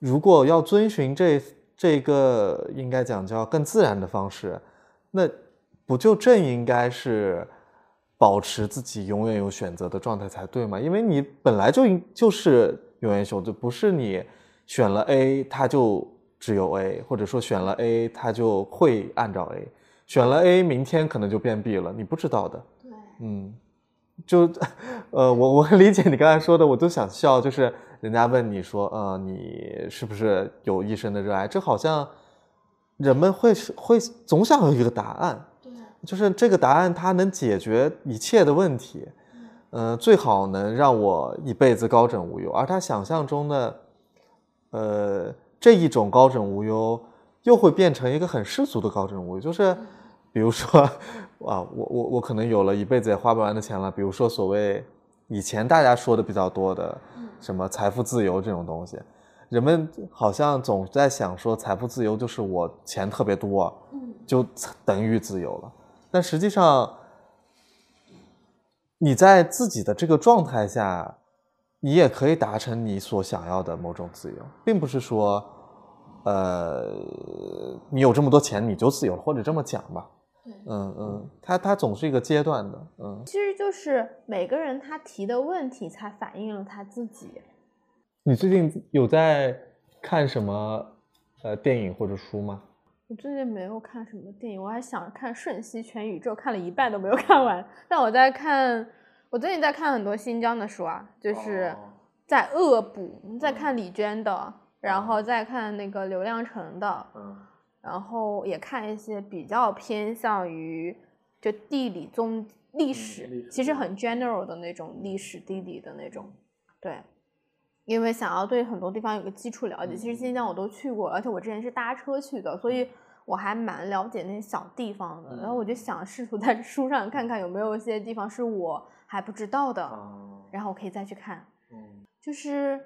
如果要遵循这这个应该讲叫更自然的方式，那不就正应该是保持自己永远有选择的状态才对吗？因为你本来就应就是永远选择，不是你。选了 A，它就只有 A，或者说选了 A，它就会按照 A。选了 A，明天可能就变 B 了，你不知道的。对，嗯，就，呃，我我理解你刚才说的，我都想笑。就是人家问你说，呃，你是不是有一生的热爱？这好像人们会会总想有一个答案。对，就是这个答案它能解决一切的问题，嗯，最好能让我一辈子高枕无忧。而他想象中的。呃，这一种高枕无忧，又会变成一个很世俗的高枕无忧，就是，比如说，啊，我我我可能有了一辈子也花不完的钱了，比如说所谓以前大家说的比较多的，什么财富自由这种东西，人们好像总在想说财富自由就是我钱特别多，就等于自由了，但实际上，你在自己的这个状态下。你也可以达成你所想要的某种自由，并不是说，呃，你有这么多钱你就自由了，或者这么讲吧。对，嗯嗯，它它总是一个阶段的，嗯。其实就是每个人他提的问题才反映了他自己。你最近有在看什么呃电影或者书吗？我最近没有看什么电影，我还想看《瞬息全宇宙》，看了一半都没有看完。但我在看。我最近在看很多新疆的书啊，就是在恶补，在看李娟的，然后再看那个刘亮程的，然后也看一些比较偏向于就地理、宗历史，其实很。general 的那种历史地理的那种，对，因为想要对很多地方有个基础了解。其实新疆我都去过，而且我之前是搭车去的，所以我还蛮了解那些小地方的。然后我就想试图在书上看看有没有一些地方是我。还不知道的，然后我可以再去看。嗯，就是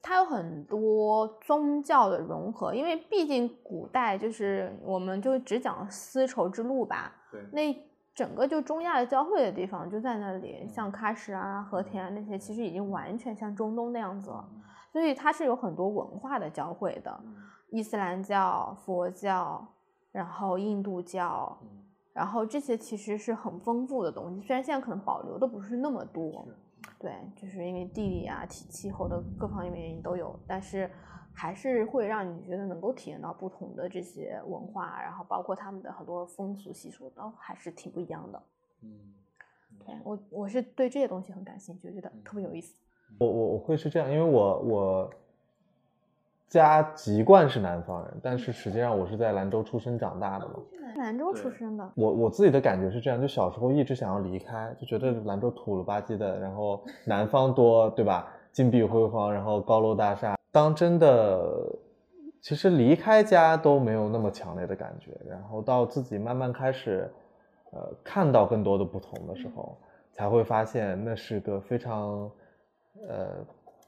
它有很多宗教的融合，因为毕竟古代就是我们就只讲丝绸之路吧。对，那整个就中亚的交汇的地方就在那里，像喀什啊、和田啊那些，其实已经完全像中东那样子了。所以它是有很多文化的交汇的，伊斯兰教、佛教，然后印度教，然后这些其实是很丰富的东西，虽然现在可能保留的不是那么多，对，就是因为地理啊、气气候的各方面原因都有，但是还是会让你觉得能够体验到不同的这些文化，然后包括他们的很多风俗习俗都还是挺不一样的。嗯，对我我是对这些东西很感兴趣，觉得特别有意思。我我我会是这样，因为我我家籍贯是南方人，但是实际上我是在兰州出生长大的嘛。兰州出生的，我我自己的感觉是这样，就小时候一直想要离开，就觉得兰州土了吧唧的，然后南方多，对吧？金碧辉煌，然后高楼大厦。当真的，其实离开家都没有那么强烈的感觉，然后到自己慢慢开始，呃，看到更多的不同的时候，才会发现那是个非常，呃，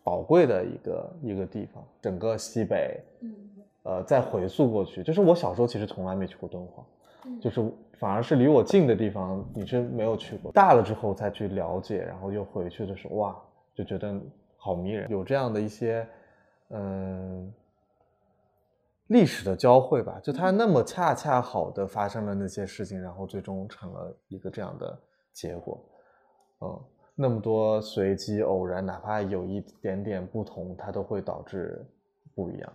宝贵的一个一个地方。整个西北，嗯呃，再回溯过去，就是我小时候其实从来没去过敦煌。嗯就是反而是离我近的地方，你是没有去过。大了之后再去了解，然后又回去的时候，哇，就觉得好迷人，有这样的一些，嗯，历史的交汇吧。就它那么恰恰好的发生了那些事情，然后最终成了一个这样的结果，嗯，那么多随机偶然，哪怕有一点点不同，它都会导致不一样。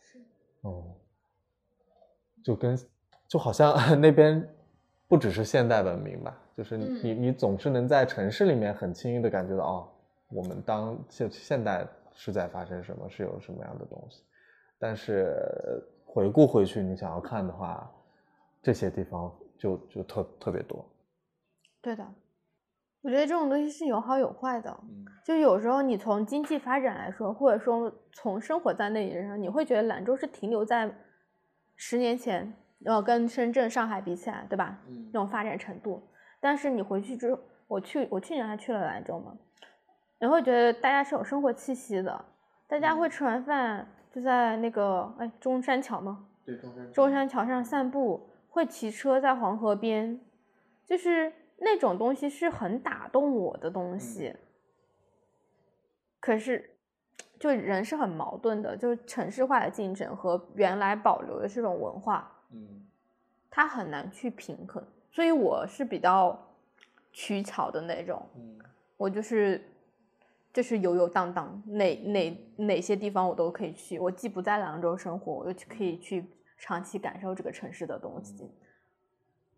是，哦，就跟就好像 *laughs* 那边不只是现代文明吧，就是你、嗯你你总是能在城市里面很轻易的感觉到哦，我们当现现代是在发生什么，是有什么样的东西，但是回顾回去，你想要看的话，这些地方就就特特别多。对的。我觉得这种东西是有好有坏的，嗯就有时候你从经济发展来说，或者说从生活在那里上，你会觉得兰州是停留在十年前，呃，跟深圳、上海比起来，对吧？嗯那种发展程度。但是你回去之后，我去，我去年还去了兰州嘛，你会觉得大家是有生活气息的，大家会吃完饭就在那个哎中山桥吗？对中山中山桥上散步，会骑车在黄河边，就是那种东西是很打动我的东西。可是，就人是很矛盾的，就是城市化的进程和原来保留的这种文化，嗯它很难去平衡。所以我是比较取巧的那种，嗯我就是就是游游荡荡，哪哪哪些地方我都可以去。我既不在兰州生活，我又可以去长期感受这个城市的东西。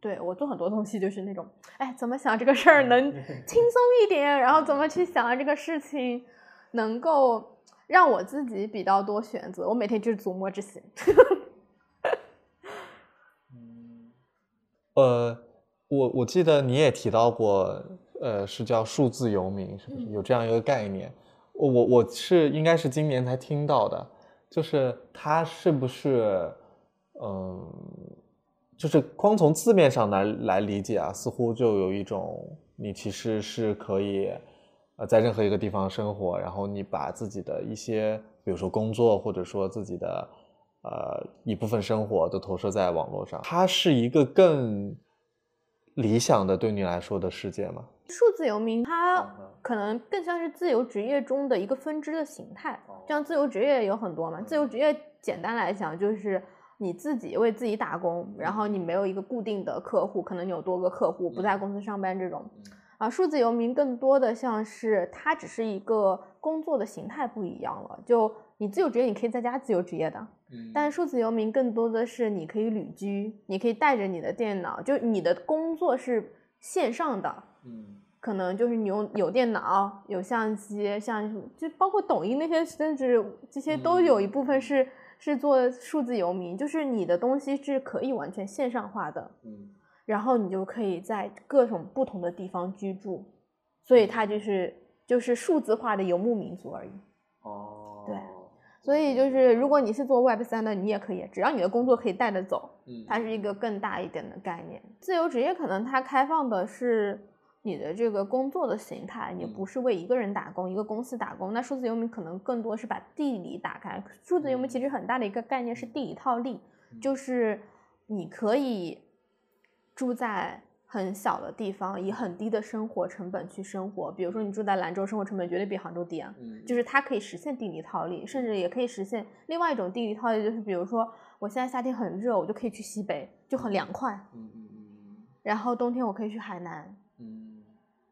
对我做很多东西就是那种，哎，怎么想这个事儿能 *laughs* 轻松一点，然后怎么去想这个事情能够让我自己比较多选择。我每天就是琢磨这些。*laughs* 呃，我我记得你也提到过，呃，是叫数字游民，是不是嗯有这样一个概念？我我我是应该是今年才听到的，就是它是不是，嗯，就是光从字面上来来理解啊，似乎就有一种你其实是可以，呃，在任何一个地方生活，然后你把自己的一些，比如说工作，或者说自己的。呃，一部分生活都投射在网络上，它是一个更理想的对你来说的世界吗？数字游民，它嗯可能更像是自由职业中的一个分支的形态。哦像自由职业有很多嘛，自由职业简单来讲就是你自己为自己打工，然后你没有一个固定的客户，可能你有多个客户，不在公司上班这种。啊，数字游民更多的像是它只是一个工作的形态不一样了。就你自由职业，你可以在家自由职业的，但是数字游民更多的是你可以旅居，你可以带着你的电脑，就你的工作是线上的，嗯可能就是你用有电脑、有相机，像什么就包括抖音那些，甚至这些都有一部分是、是做数字游民，就是你的东西是可以完全线上化的，嗯然后你就可以在各种不同的地方居住，所以它就是就是数字化的游牧民族而已。哦对所以就是，如果你是做 Web 三的，你也可以，只要你的工作可以带着走，嗯它是一个更大一点的概念。自由职业可能它开放的是你的这个工作的形态，你嗯不是为一个人打工、一个公司打工。那数字游民可能更多是把地理打开。数字游民其实很大的一个概念是地理套利，就是你可以住在很小的地方，以很低的生活成本去生活。比如说，你住在兰州，生活成本绝对比杭州低啊。嗯就是它可以实现地理套利，甚至也可以实现另外一种地理套利，就是比如说我现在夏天很热，我就可以去西北，就很凉快。嗯嗯嗯然后冬天我可以去海南，嗯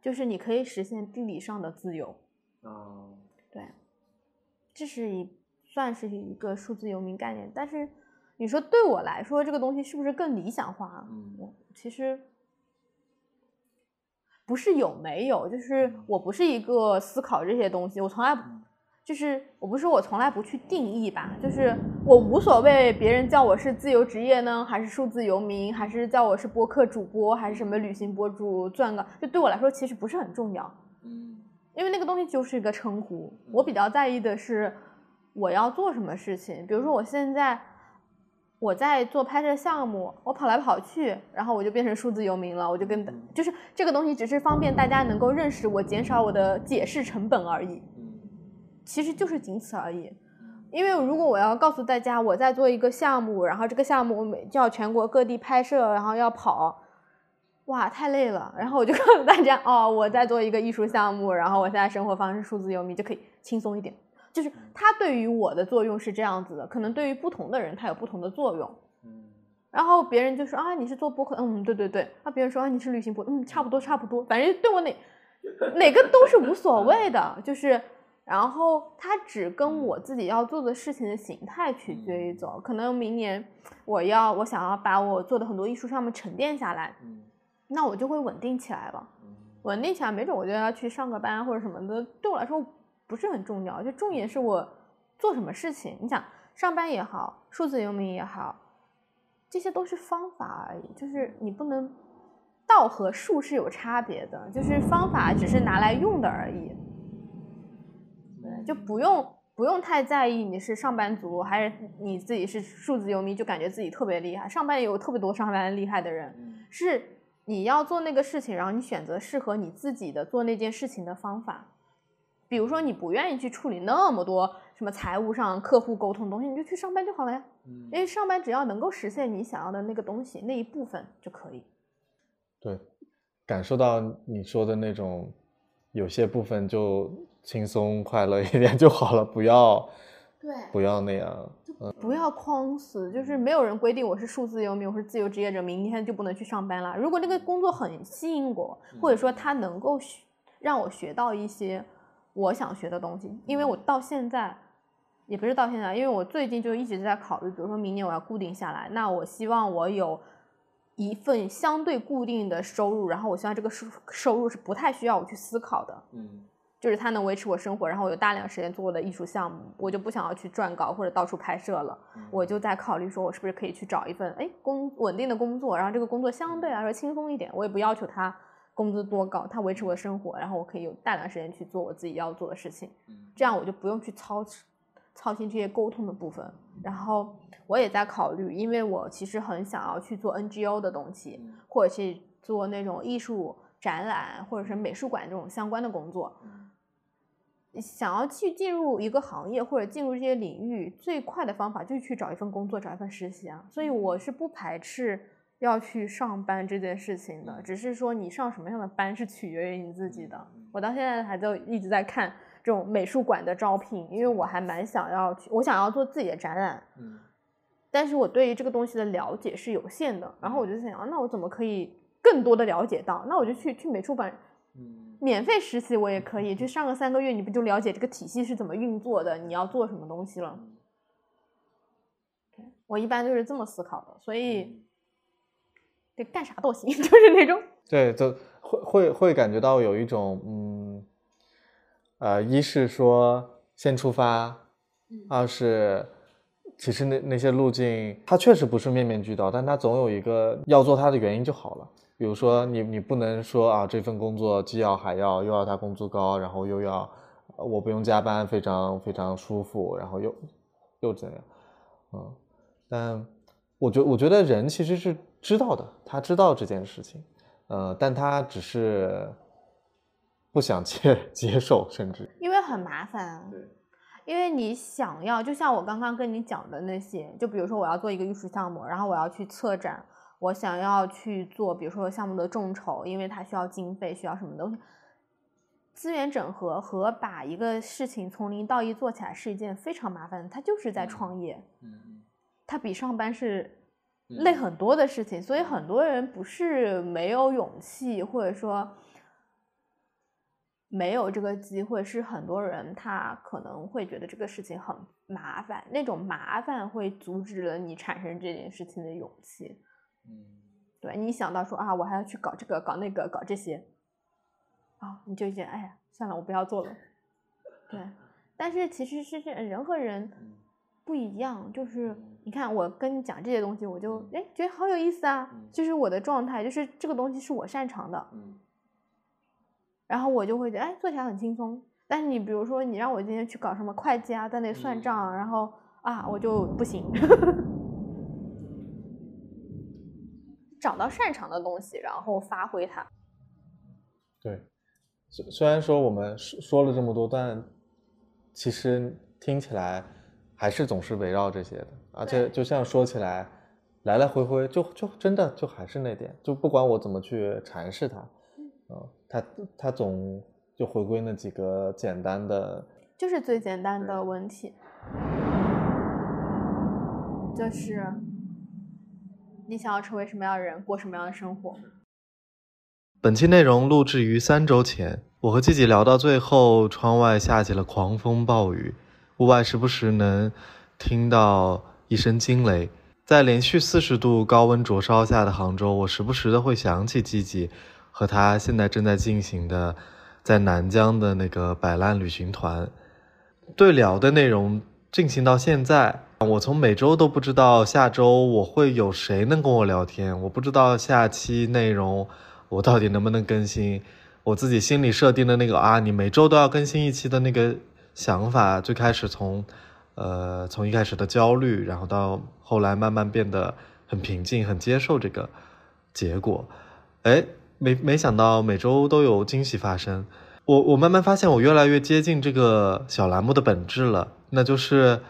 就是你可以实现地理上的自由。嗯啊对，这是一算是一个数字游民概念，但是你说对我来说，这个东西是不是更理想化？嗯我其实不是有没有，就是我不是一个思考这些东西，我从来不就是我不是说我从来不去定义吧，就是我无所谓别人叫我是自由职业呢，还是数字游民，还是叫我是播客主播，还是什么旅行博主赚个，就对我来说其实不是很重要。嗯因为那个东西就是一个称呼。我比较在意的是我要做什么事情，比如说我现在我在做拍摄项目，我跑来跑去，然后我就变成数字游民了，我就跟就是这个东西只是方便大家能够认识我，减少我的解释成本而已，嗯其实就是仅此而已。因为如果我要告诉大家我在做一个项目，然后这个项目每就要全国各地拍摄，然后要跑，哇，太累了。然后我就告诉大家，哦，我在做一个艺术项目，然后我现在生活方式数字游民就可以轻松一点。就是它对于我的作用是这样子的，可能对于不同的人它有不同的作用。嗯然后别人就说啊，你是做播客，嗯，对对对。啊，别人说啊，你是旅行博，嗯，差不多差不多，反正对我哪哪个都是无所谓的，就是，然后它只跟我自己要做的事情的形态取决于走。可能明年我要我想要把我做的很多艺术上面沉淀下来，嗯那我就会稳定起来了。稳定起来，没准我就要去上个班或者什么的，对我来说不是很重要。就重点是我做什么事情。你想上班也好，数字游民也好，这些都是方法而已。就是你不能道和术是有差别的，就是方法只是拿来用的而已。对，就不用不用太在意你是上班族还是你自己是数字游民，就感觉自己特别厉害。上班也有特别多上班厉害的人，嗯是你要做那个事情，然后你选择适合你自己的做那件事情的方法。比如说你不愿意去处理那么多什么财务上、客户沟通的东西，你就去上班就好了呀。嗯因为上班只要能够实现你想要的那个东西那一部分就可以。对，感受到你说的那种，有些部分就轻松快乐一点就好了，*laughs* 不要对，不要那样。不要框死，就是没有人规定我是数字游民，我是自由职业者，明天就不能去上班了。如果这个工作很吸引我，或者说它能够让我学到一些我想学的东西，因为我到现在也不是到现在，因为我最近就一直在考虑，比如说明年我要固定下来，那我希望我有一份相对固定的收入，然后我希望这个收收入是不太需要我去思考的，嗯就是它能维持我生活，然后我有大量时间做我的艺术项目，我就不想要去撰稿或者到处拍摄了，我就在考虑说，我是不是可以去找一份哎工稳定的工作，然后这个工作相对来说轻松一点，我也不要求他工资多高，他维持我的生活，然后我可以有大量时间去做我自己要做的事情，这样我就不用去操操心这些沟通的部分。然后我也在考虑，因为我其实很想要去做 NGO 的东西，或者去做那种艺术展览或者是美术馆这种相关的工作。想要去进入一个行业或者进入这些领域，最快的方法就是去找一份工作，找一份实习啊。所以我是不排斥要去上班这件事情的，只是说你上什么样的班是取决于你自己的。我到现在还在一直在看这种美术馆的招聘，因为我还蛮想要去，我想要做自己的展览，嗯但是我对于这个东西的了解是有限的。然后我就想，啊那我怎么可以更多的了解到？那我就去去美术馆嗯免费实习我也可以，就上个三个月，你不就了解这个体系是怎么运作的？你要做什么东西了？我一般就是这么思考的，所以得干啥都行，*laughs* 就是那种对，就会会会感觉到有一种嗯，呃，一是说先出发，嗯二是其实那那些路径它确实不是面面俱到，但它总有一个要做它的原因就好了。比如说你你不能说啊这份工作既要还要又要他工资高，然后又要呃我不用加班，非常非常舒服，然后又又怎样，嗯，但我觉我觉得人其实是知道的，他知道这件事情，呃，但他只是不想接 *laughs* 接受，甚至。因为很麻烦因为你想要，就像我刚刚跟你讲的那些，就比如说我要做一个艺术项目，然后我要去策展，我想要去做，比如说项目的众筹，因为它需要经费，需要什么东西。资源整合和把一个事情从零到一做起来是一件非常麻烦的，它就是在创业，嗯它比上班是累很多的事情，所以很多人不是没有勇气，或者说没有这个机会，是很多人他可能会觉得这个事情很麻烦，那种麻烦会阻止了你产生这件事情的勇气。嗯。对你想到说啊，我还要去搞这个搞那个搞这些，啊，你就觉得哎呀，算了，我不要做了。对，*laughs* 但是其实是这人和人嗯。不一样，就是你看我跟你讲这些东西，我就嗯。哎觉得好有意思啊嗯，就是我的状态，就是这个东西是我擅长的，嗯。然后我就会觉得哎做起来很轻松。但是你比如说你让我今天去搞什么会计啊，在那算账，然后啊我就不行。找到擅长的东西，然后发挥它。对，虽虽然说我们说说了这么多，但其实听起来还是总是围绕这些的，而且就像说起来，来来回回就就真的就还是那点，就不管我怎么去阐释它，嗯，它它总就回归那几个简单的，就是最简单的问题，就是你想要成为什么样的人，过什么样的生活。本期内容录制于三周前，我和季季聊到最后，窗外下起了狂风暴雨，屋外时不时能听到一声惊雷。在连续四十度高温灼烧下的杭州，我时不时的会想起季季和他现在正在进行的在南疆的那个摆烂旅行团。对聊的内容进行到现在，我从每周都不知道下周我会有谁能跟我聊天，我不知道下期内容我到底能不能更新。我自己心里设定的那个啊，你每周都要更新一期的那个想法，最开始从呃从一开始的焦虑，然后到后来慢慢变得很平静，很接受这个结果。哎，没没想到每周都有惊喜发生。我我慢慢发现，我越来越接近这个小栏目的本质了，那就是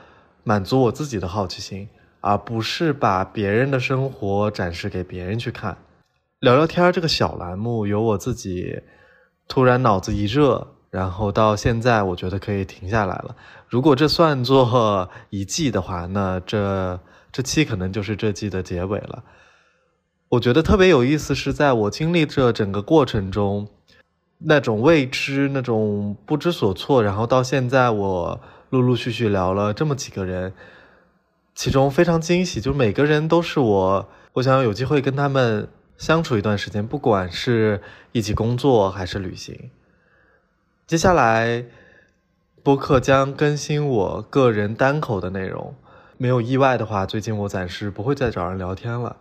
满足我自己的好奇心，而不是把别人的生活展示给别人去看。聊聊天这个小栏目，由我自己突然脑子一热，然后到现在，我觉得可以停下来了。如果这算作一季的话，那这这期可能就是这季的结尾了。我觉得特别有意思，是在我经历这整个过程中，那种未知、那种不知所措，然后到现在，我陆陆续续聊了这么几个人，其中非常惊喜，就是每个人都是我，我想有机会跟他们相处一段时间，不管是一起工作还是旅行。接下来，播客将更新我个人单口的内容。没有意外的话，最近我暂时不会再找人聊天了。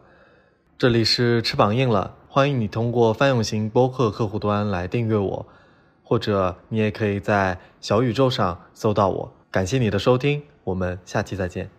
这里是翅膀硬了，欢迎你通过泛用型播客客户端来订阅我，或者你也可以在小宇宙上搜到我。感谢你的收听，我们下期再见。